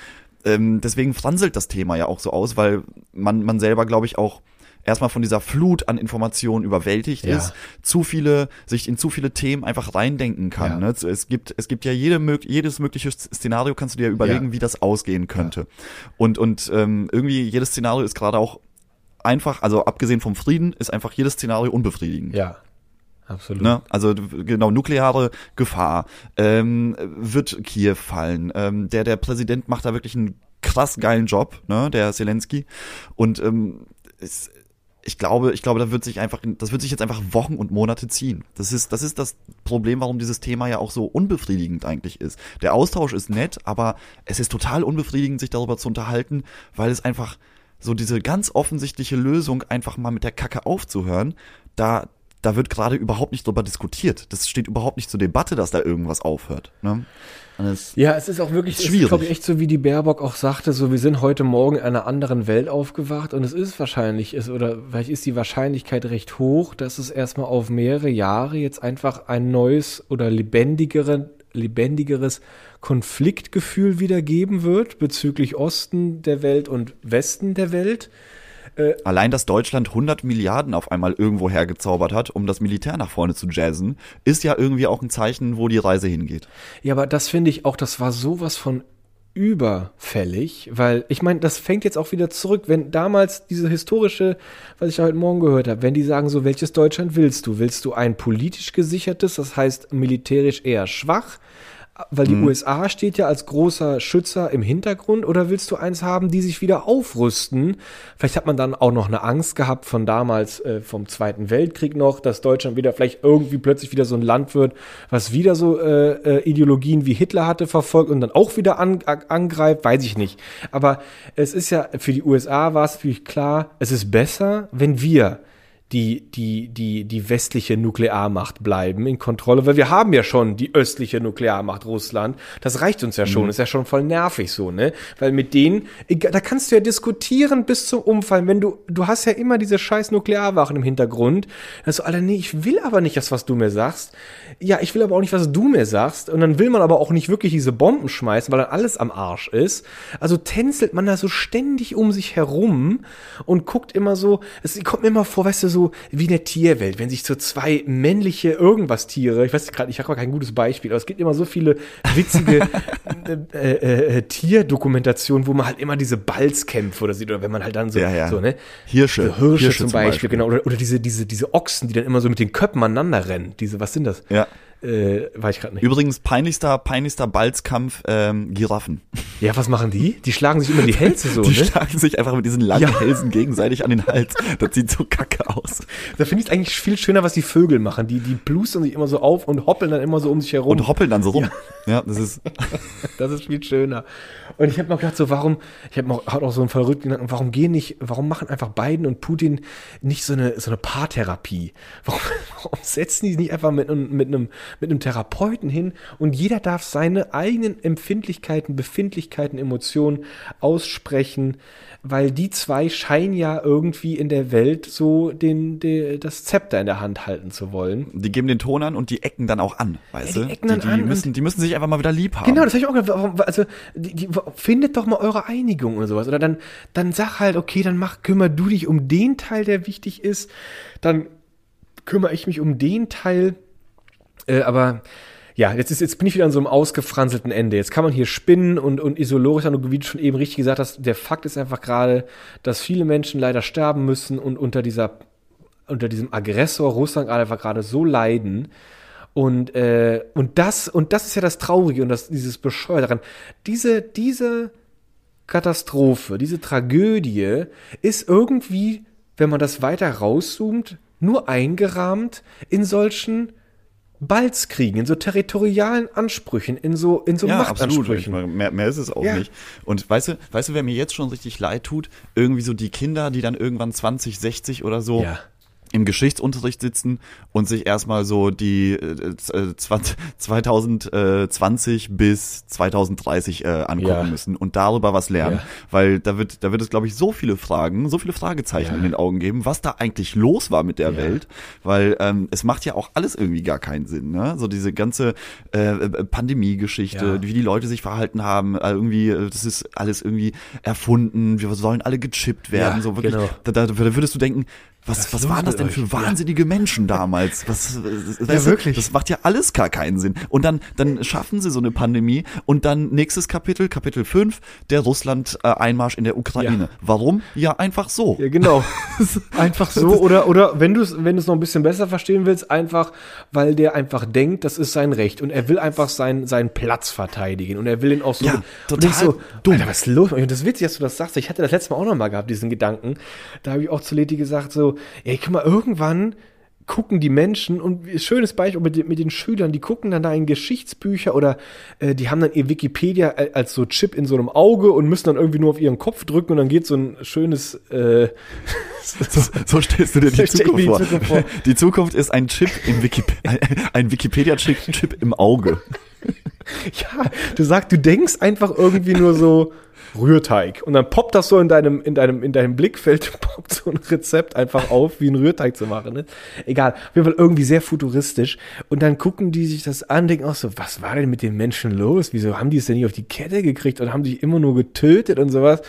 ähm, deswegen franselt das Thema ja auch so aus, weil man, man selber, glaube ich, auch erstmal von dieser Flut an Informationen überwältigt Ja. ist, zu viele, sich in zu viele Themen einfach reindenken kann. Ja. Ne? Es gibt, es gibt ja jede, jedes mögliche Szenario, kannst du dir überlegen, Ja. wie das ausgehen könnte. Und, und ähm, irgendwie jedes Szenario ist gerade auch einfach, also abgesehen vom Frieden, ist einfach jedes Szenario unbefriedigend. Ja. Absolut. Ne? Also genau, nukleare Gefahr. Ähm, wird Kiew fallen? Ähm, der, der Präsident macht da wirklich einen krass geilen Job, ne? der Zelensky. Und ähm, es, ich glaube, ich glaube, da wird sich einfach, das wird sich jetzt einfach Wochen und Monate ziehen. Das ist, das ist das Problem, warum dieses Thema ja auch so unbefriedigend eigentlich ist. Der Austausch ist nett, aber es ist total unbefriedigend, sich darüber zu unterhalten, weil es einfach so diese ganz offensichtliche Lösung, einfach mal mit der Kacke aufzuhören, da, da wird gerade überhaupt nicht drüber diskutiert. Das steht überhaupt nicht zur Debatte, dass da irgendwas aufhört. Ne? Ja, es ist auch wirklich, schwierig. ist, glaube ich, echt so, wie die Baerbock auch sagte, so, wir sind heute Morgen in einer anderen Welt aufgewacht und es ist wahrscheinlich, ist, oder vielleicht ist die Wahrscheinlichkeit recht hoch, dass es erstmal auf mehrere Jahre jetzt einfach ein neues oder lebendigere, lebendigeres Konfliktgefühl wieder geben wird bezüglich Osten der Welt und Westen der Welt. Allein, dass Deutschland 100 Milliarden auf einmal irgendwo hergezaubert hat, um das Militär nach vorne zu jazzen, ist ja irgendwie auch ein Zeichen, wo die Reise hingeht. Ja, aber das finde ich auch, das war sowas von überfällig, weil ich meine, das fängt jetzt auch wieder zurück, wenn damals diese historische, was ich heute Morgen gehört habe, wenn die sagen so, welches Deutschland willst du? Willst du ein politisch gesichertes, das heißt militärisch eher schwach, weil die USA steht ja als großer Schützer im Hintergrund oder willst du eins haben, die sich wieder aufrüsten? Vielleicht hat man dann auch noch eine Angst gehabt von damals, äh, vom Zweiten Weltkrieg noch, dass Deutschland wieder vielleicht irgendwie plötzlich wieder so ein Land wird, was wieder so äh, äh, Ideologien wie Hitler hatte verfolgt und dann auch wieder an, a- angreift, weiß ich nicht. Aber es ist ja, für die USA war es natürlich klar, es ist besser, wenn wir die, die, die, die westliche Nuklearmacht bleiben in Kontrolle, weil wir haben ja schon die östliche Nuklearmacht Russland. Das reicht uns ja schon, ist ja schon voll nervig so, ne? Weil mit denen, da kannst du ja diskutieren bis zum Umfallen, wenn du, du hast ja immer diese scheiß Nuklearwachen im Hintergrund. Also, Alter, nee, ich will aber nicht das, was du mir sagst. Ja, ich will aber auch nicht, was du mir sagst. Und dann will man aber auch nicht wirklich diese Bomben schmeißen, weil dann alles am Arsch ist. Also tänzelt man da so ständig um sich herum und guckt immer so, es kommt mir immer vor, weißt du, so wie in der Tierwelt, wenn sich so zwei männliche irgendwas Tiere, ich weiß gerade, ich habe kein gutes Beispiel, aber es gibt immer so viele witzige äh, äh, äh, Tierdokumentationen, wo man halt immer diese Balzkämpfe oder sieht, oder wenn man halt dann so, Ja, ja. so ne? Hirsche. So Hirsche, Hirsche zum zum Beispiel, Beispiel. genau. Oder, oder diese, diese, diese Ochsen, die dann immer so mit den Köpfen aneinander rennen. Diese, was sind das? Ja. Äh, weiß ich gerade nicht. Übrigens, peinlichster, peinlichster Balzkampf, ähm, Giraffen. Ja, was machen die? Die schlagen sich immer die Hälse so, Die ne? schlagen sich einfach mit diesen langen Hälsen gegenseitig an den Hals. Das sieht so kacke aus. Da finde ich es eigentlich viel schöner, was die Vögel machen. Die, die plustern sich immer so auf und hoppeln dann immer so um sich herum. Und hoppeln dann so rum. Ja, das ist, Das ist viel schöner. Und ich habe mir gedacht, so warum, ich habe mir auch, auch so einen verrückten Gedanken, warum gehen nicht, warum machen einfach Biden und Putin nicht so eine, so eine Paartherapie? Warum, warum setzen die nicht einfach mit, mit, einem, mit einem Therapeuten hin und jeder darf seine eigenen Empfindlichkeiten, Befindlichkeiten, Emotionen aussprechen, weil die zwei scheinen ja irgendwie in der Welt so den, den, das Zepter in der Hand halten zu wollen. die geben den Ton an und die ecken dann auch an, weißt Ja, die ecken dann die, die an müssen, die müssen sich einfach mal wieder lieb haben. Genau, das habe ich auch gedacht. Warum, also, die, die, findet doch mal eure Einigung oder sowas. Oder dann, dann sag halt, okay, dann mach, kümmer du dich um den Teil, der wichtig ist. Dann kümmere ich mich um den Teil. Äh, aber ja, jetzt, ist, jetzt bin ich wieder an so einem ausgefranselten Ende. Jetzt kann man hier spinnen und, und. Und wie du schon eben richtig gesagt hast, der Fakt ist einfach gerade, dass viele Menschen leider sterben müssen und unter dieser, unter diesem Aggressor Russland einfach gerade so leiden. Und, äh, und das, und das ist ja das Traurige und das, dieses Bescheuerte daran. Diese, diese Katastrophe, diese Tragödie ist irgendwie, wenn man das weiter rauszoomt, nur eingerahmt in solchen Balzkriegen, in so territorialen Ansprüchen, in so, in so Ja, absolut. Machtansprüchen. meine, mehr, mehr ist es auch Ja. nicht. Und weißt du, weißt du, wer mir jetzt schon richtig leid tut? Irgendwie so die Kinder, die dann irgendwann 20, 60 oder so Ja. Im Geschichtsunterricht sitzen und sich erstmal so die äh, z- äh, 20, 2020 bis 2030 äh, angucken Ja. müssen und darüber was lernen. Ja. Weil da wird, da wird es, glaube ich, so viele Fragen, so viele Fragezeichen Ja. in den Augen geben, was da eigentlich los war mit der. Welt. Weil ähm, es macht ja auch alles irgendwie gar keinen Sinn. Ne? So diese ganze äh, äh, Pandemie-Geschichte, wie die Leute sich verhalten haben, äh, irgendwie, das ist alles irgendwie erfunden, wir sollen alle gechippt werden. So wirklich, genau. da, da würdest du denken, was, Was waren das denn für Ja. wahnsinnige Menschen damals? Was, äh, du, wirklich. Das macht ja alles gar keinen Sinn. Und dann, dann schaffen sie so eine Pandemie und dann nächstes Kapitel, Kapitel 5, der Russland-Einmarsch in der Ukraine. Ja. Warum? Ja, einfach so. Ja, genau. einfach so. Oder, oder wenn du es wenn du es noch ein bisschen besser verstehen willst, einfach, weil der einfach denkt, das ist sein Recht. Und er will einfach seinen, seinen Platz verteidigen. Und er will ihn auch so. Ja, total so, dumm. Alter, was ist los? Und das ist witzig, dass du das sagst. Ich hatte das letzte Mal auch noch mal gehabt, diesen Gedanken. Da habe ich auch zu Leti gesagt, so, ey, guck mal, irgendwann gucken die Menschen und schönes Beispiel mit, den- mit den Schülern, die gucken dann da in Geschichtsbücher oder äh, die haben dann ihr Wikipedia a- als so Chip in so einem Auge und müssen dann irgendwie nur auf ihren Kopf drücken und dann geht so ein schönes äh, So, so stellst du dir die Zukunft, die vor. Zukunft vor. Die Zukunft ist ein Chip im Wikip ein, ein Wikipedia-Chip Chip im Auge. Ja, du sagst, du denkst einfach irgendwie nur so Rührteig und dann poppt das so in deinem in deinem in deinem Blickfeld poppt so ein Rezept einfach auf, wie ein Rührteig zu machen. Ne? Egal, auf jeden Fall irgendwie sehr futuristisch und dann gucken die sich das an, denken auch so, was war denn mit den Menschen los? Wieso haben die es denn nicht auf die Kette gekriegt und haben sich immer nur getötet und sowas?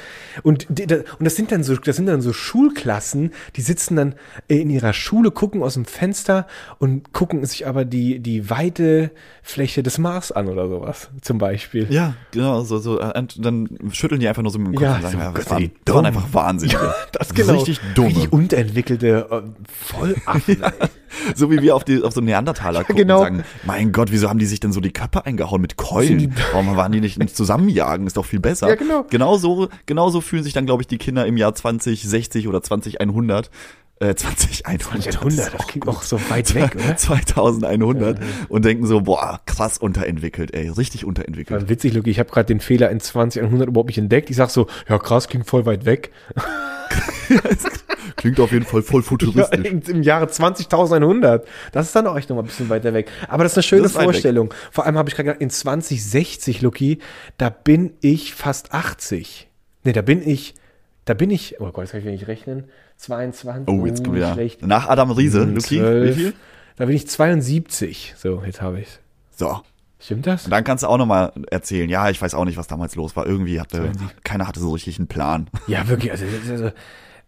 Und und das sind dann so das sind dann so Schulklassen, die sitzen dann in ihrer Schule, gucken aus dem Fenster und gucken sich aber die die weite Fläche des Mars an oder sowas zum Beispiel. Ja, genau, so, so, äh, dann schütteln die einfach nur so mit dem Kopf Ja, und sagen, so, ja, das, waren, das waren dumm. einfach Wahnsinnige. Das genau. Richtig dumme. Richtig unterentwickelte äh, Vollaffen. ey. So wie wir auf, die, auf so Neandertaler gucken genau. und sagen, mein Gott, wieso haben die sich denn so die Köpfe eingehauen mit Keulen? Warum waren die nicht nicht zusammenjagen? Ist doch viel besser. Ja, genau. Genauso, genauso fühlen sich dann, glaube ich, die Kinder im Jahr 2060 oder 2100. Äh, 2100. 100, das klingt auch so weit weg, oder? 2100 und denken so, boah, krass unterentwickelt, ey, richtig unterentwickelt. War witzig, Luki, ich habe gerade den Fehler in 20 100 überhaupt nicht entdeckt. Ich sag so, ja krass, klingt voll weit weg. Klingt auf jeden Fall voll Ja, futuristisch. im im Jahre 20.100. Das ist dann auch echt noch mal ein bisschen weiter weg. Aber das ist eine schöne ist weg. Vorstellung. Vor allem habe ich gerade gedacht, in 2060, Luki, da bin ich fast 80. Nee, da bin ich, da bin ich, oh Gott, jetzt kann ich nicht rechnen. 22. Oh, jetzt kommt wieder. Schlecht. Nach Adam Riese, Hm, Luki, wie 12. viel? Da bin ich 72. So, jetzt habe ich's. So. Stimmt das? Und dann kannst du auch nochmal erzählen, ja, ich weiß auch nicht, was damals los war. Irgendwie hatte, keiner hatte so richtig einen Plan. Ja, wirklich. Also, also,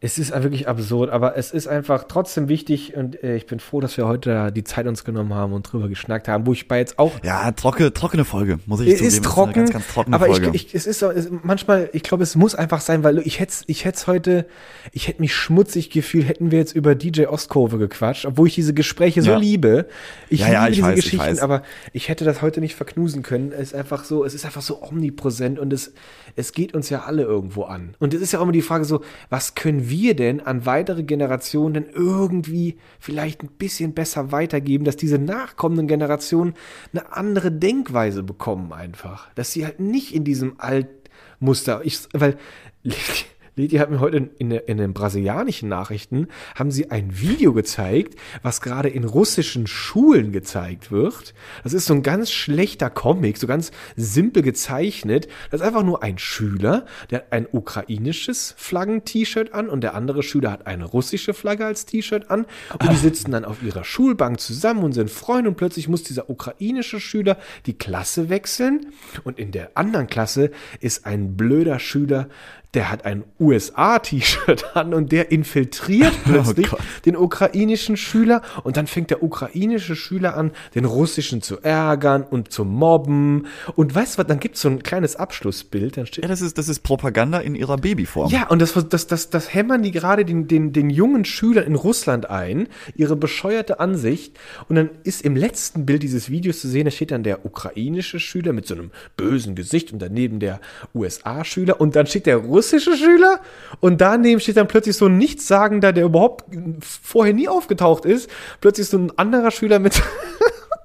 es ist wirklich absurd, aber es ist einfach trotzdem wichtig und äh, ich bin froh, dass wir heute die Zeit uns genommen haben und drüber geschnackt haben, wo ich bei jetzt auch Ja, trocke, trockene Folge, muss ich es zugeben. ist trocken, eine ganz, ganz trockene aber Folge. ich, ich, es ist so, es, manchmal, ich glaube, es muss einfach sein, weil ich hätte, ich hätte heute, ich hätte mich schmutzig gefühlt, hätten wir jetzt über DJ Ostkurve gequatscht, obwohl ich diese Gespräche so Ja. liebe. Ich Ja, liebe ja, ich diese weiß, ich Geschichten, weiß. aber ich hätte das heute nicht verknusen können. Es ist einfach so, es ist einfach so omnipräsent und es, es geht uns ja alle irgendwo an. Und es ist ja auch immer die Frage so, was können wir denn an weitere Generationen irgendwie vielleicht ein bisschen besser weitergeben, dass diese nachkommenden Generationen eine andere Denkweise bekommen einfach. Dass sie halt nicht in diesem Altmuster, ich, weil Lady hat mir heute in, in, in den brasilianischen Nachrichten, haben sie ein Video gezeigt, was gerade in russischen Schulen gezeigt wird. Das ist so ein ganz schlechter Comic, so ganz simpel gezeichnet. Das ist einfach nur ein Schüler, der hat ein ukrainisches Flaggen-T-Shirt an und der andere Schüler hat eine russische Flagge als T-Shirt an. Und die sitzen dann auf ihrer Schulbank zusammen und sind Freunde und plötzlich muss dieser ukrainische Schüler die Klasse wechseln und in der anderen Klasse ist ein blöder Schüler, der hat ein USA-T-Shirt an und der infiltriert plötzlich Gott. den ukrainischen Schüler und dann fängt der ukrainische Schüler an, den russischen zu ärgern und zu mobben. Und weißt du was, dann gibt's so ein kleines Abschlussbild, dann steht Ja, das ist, das ist Propaganda in ihrer Babyform. ja, und das, das, das, das hämmern die gerade den, den, den jungen Schülern in Russland ein, ihre bescheuerte Ansicht. Und dann ist im letzten Bild dieses Videos zu sehen, da steht dann der ukrainische Schüler mit so einem bösen Gesicht und daneben der USA-Schüler und dann steht der russische Schüler. Und daneben steht dann plötzlich so ein Nichtssagender, der überhaupt vorher nie aufgetaucht ist, plötzlich so ein anderer Schüler mit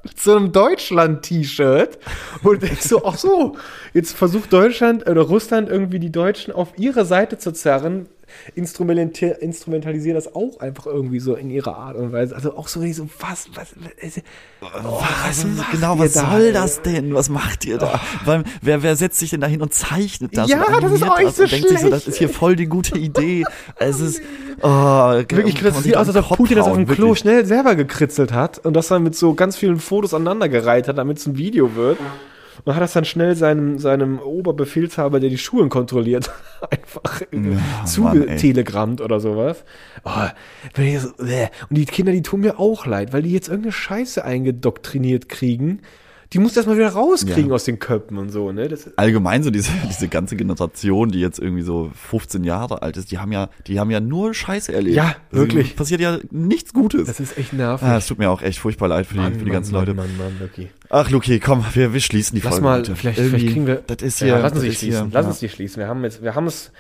mit so einem Deutschland-T-Shirt und denkst so, ach so, jetzt versucht Deutschland oder Russland irgendwie die Deutschen auf ihre Seite zu zerren, instrumentalisieren, das auch einfach irgendwie so in ihrer Art und Weise. Also auch so, wie so was, was, was, was macht genau, was da, soll ey? das denn? Was macht ihr da? Weil, wer, wer setzt sich denn da hin und zeichnet das? Ja, und das ist auch nicht so und denkt sich so, das ist hier voll die gute Idee. es ist, oh, Wirklich, das sieht aus, als ob Putin das auf dem Klo schnell selber gekritzelt hat und das dann mit so ganz vielen Fotos aneinandergereiht hat, damit es ein Video wird. Und hat das dann schnell seinem, seinem Oberbefehlshaber, der die Schulen kontrolliert, einfach Mann, zugetelegrammt oder sowas. Oh, äh. und die Kinder, die tun mir auch leid, weil die jetzt irgendeine Scheiße eingedoktriniert kriegen. Die muss erstmal wieder rauskriegen Ja. aus den Köpfen und so, ne? Das, allgemein so diese, diese ganze Generation, die jetzt irgendwie so 15 Jahre alt ist, die haben ja, die haben ja nur Scheiße erlebt. Ja, wirklich. Also, passiert ja nichts Gutes. das ist echt nervig. ah, es tut mir auch echt furchtbar leid für die, für die ganzen Mann, Leute. Mann, Mann, Mann, Lucky. Ach, Luki, komm, wir, wir schließen die Lass Folge. mal, heute. vielleicht, Irgendwie, vielleicht kriegen wir. Das ist hier. ja, lass uns die schließen. Lass uns die schließen. Wir haben jetzt, wir haben es,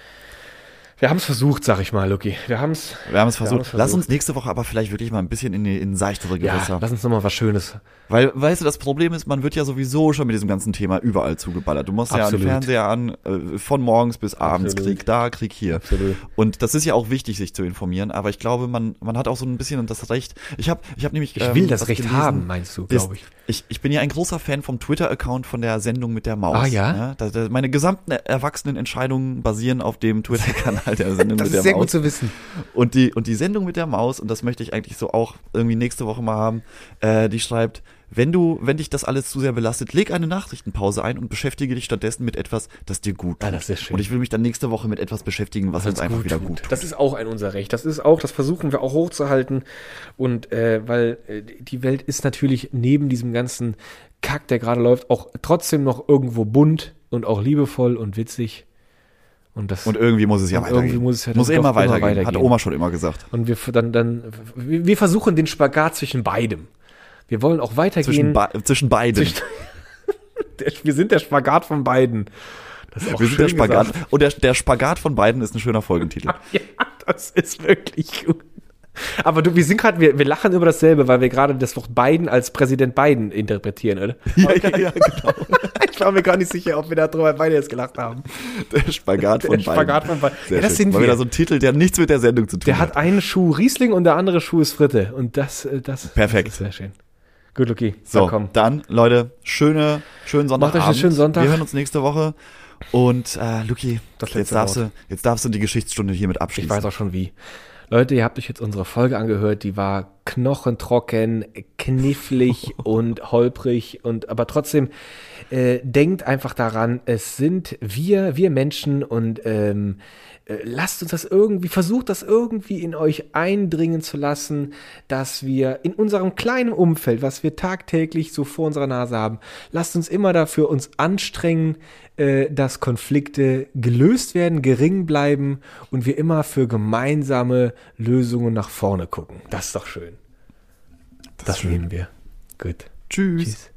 wir haben es versucht, sag ich mal, Lucky. Wir haben es. Wir haben es Wir versucht. haben es Lass versucht. uns nächste Woche aber vielleicht wirklich mal ein bisschen in, die- in seichtere Ja, Gewässer. lass uns nochmal was Schönes. Weil, weißt du, das Problem ist, man wird ja sowieso schon mit diesem ganzen Thema überall zugeballert. Du ja Absolut. den Fernseher an, äh, von morgens bis abends, Absolut. Krieg da, Krieg hier. Absolut. Und das ist ja auch wichtig, sich zu informieren, aber ich glaube, man, man hat auch so ein bisschen das Recht. Ich habe ich hab nämlich. Ich ähm, will das was Recht gelesen, haben, meinst du, glaube ich. Ich, ich bin ja ein großer Fan vom Twitter-Account von der Sendung mit der Maus. Ah, ja? Ne? Da, da, meine gesamten erwachsenen Entscheidungen basieren auf dem Twitter-Kanal der Sendung Das mit der ist sehr Maus. gut zu wissen. Und die, und die Sendung mit der Maus, und das möchte ich eigentlich so auch irgendwie nächste Woche mal haben, äh, die schreibt, wenn du, wenn dich das alles zu sehr belastet, leg eine Nachrichtenpause ein und beschäftige dich stattdessen mit etwas, das dir gut tut. Ah, das ist schön. Und ich will mich dann nächste Woche mit etwas beschäftigen, was uns einfach wieder gut tut. Das ist auch ein unser Recht. Das ist auch, das versuchen wir auch hochzuhalten. Und äh, weil äh, die Welt ist natürlich neben diesem ganzen Kack, der gerade läuft, auch trotzdem noch irgendwo bunt und auch liebevoll und witzig. Und das Und irgendwie muss es ja Und weitergehen. irgendwie muss es ja muss immer doch immer weitergehen, hat weitergehen. Oma schon immer gesagt. Und wir f- dann, dann, wir versuchen den Spagat zwischen beidem. Wir wollen auch Zwischen, weitergehen. ba zwischen beiden. Zwischen- Der- wir sind der Spagat von beiden. Das ist auch Wir sind der Spagat. gesagt. Und der, der Spagat von beiden ist ein schöner Folgentitel. Ja, das ist wirklich gut. Aber du, wir sind gerade, wir, wir lachen über dasselbe, weil wir gerade das Wort Biden als Präsident Biden interpretieren, oder? ja, ja, ja, genau. Ich war mir gar nicht sicher, ob wir darüber beide jetzt gelacht haben. Der Spagat von Der Spagat beiden. von beiden. Sehr Ja, das schön. sind War wir. wieder so ein Titel, der nichts mit der Sendung zu tun Der hat einen Schuh Riesling und der andere Schuh ist Fritte. Und das, äh, das, Perfekt. das ist sehr schön. Gut, Luki. So, komm. dann, Leute, schöne, schönen Sonntagabend. euch einen schönen Sonntag. Wir hören uns nächste Woche. Und äh, Luki, Das jetzt darfst, Wort. du, jetzt darfst du die Geschichtsstunde hiermit Ich abschließen. weiß auch schon wie. Leute, ihr habt euch jetzt unsere Folge angehört, die war knochentrocken, knifflig und holprig und aber trotzdem äh, denkt einfach daran, es sind wir, wir Menschen und ähm, äh, lasst uns das irgendwie, versucht das irgendwie in euch eindringen zu lassen, dass wir in unserem kleinen Umfeld, was wir tagtäglich so vor unserer Nase haben, lasst uns immer dafür uns anstrengen, äh, dass Konflikte gelöst werden, gering bleiben und wir immer für gemeinsame Lösungen nach vorne gucken. Das ist doch schön. Das, nehmen wir. Gut. Tschüss. Tschüss.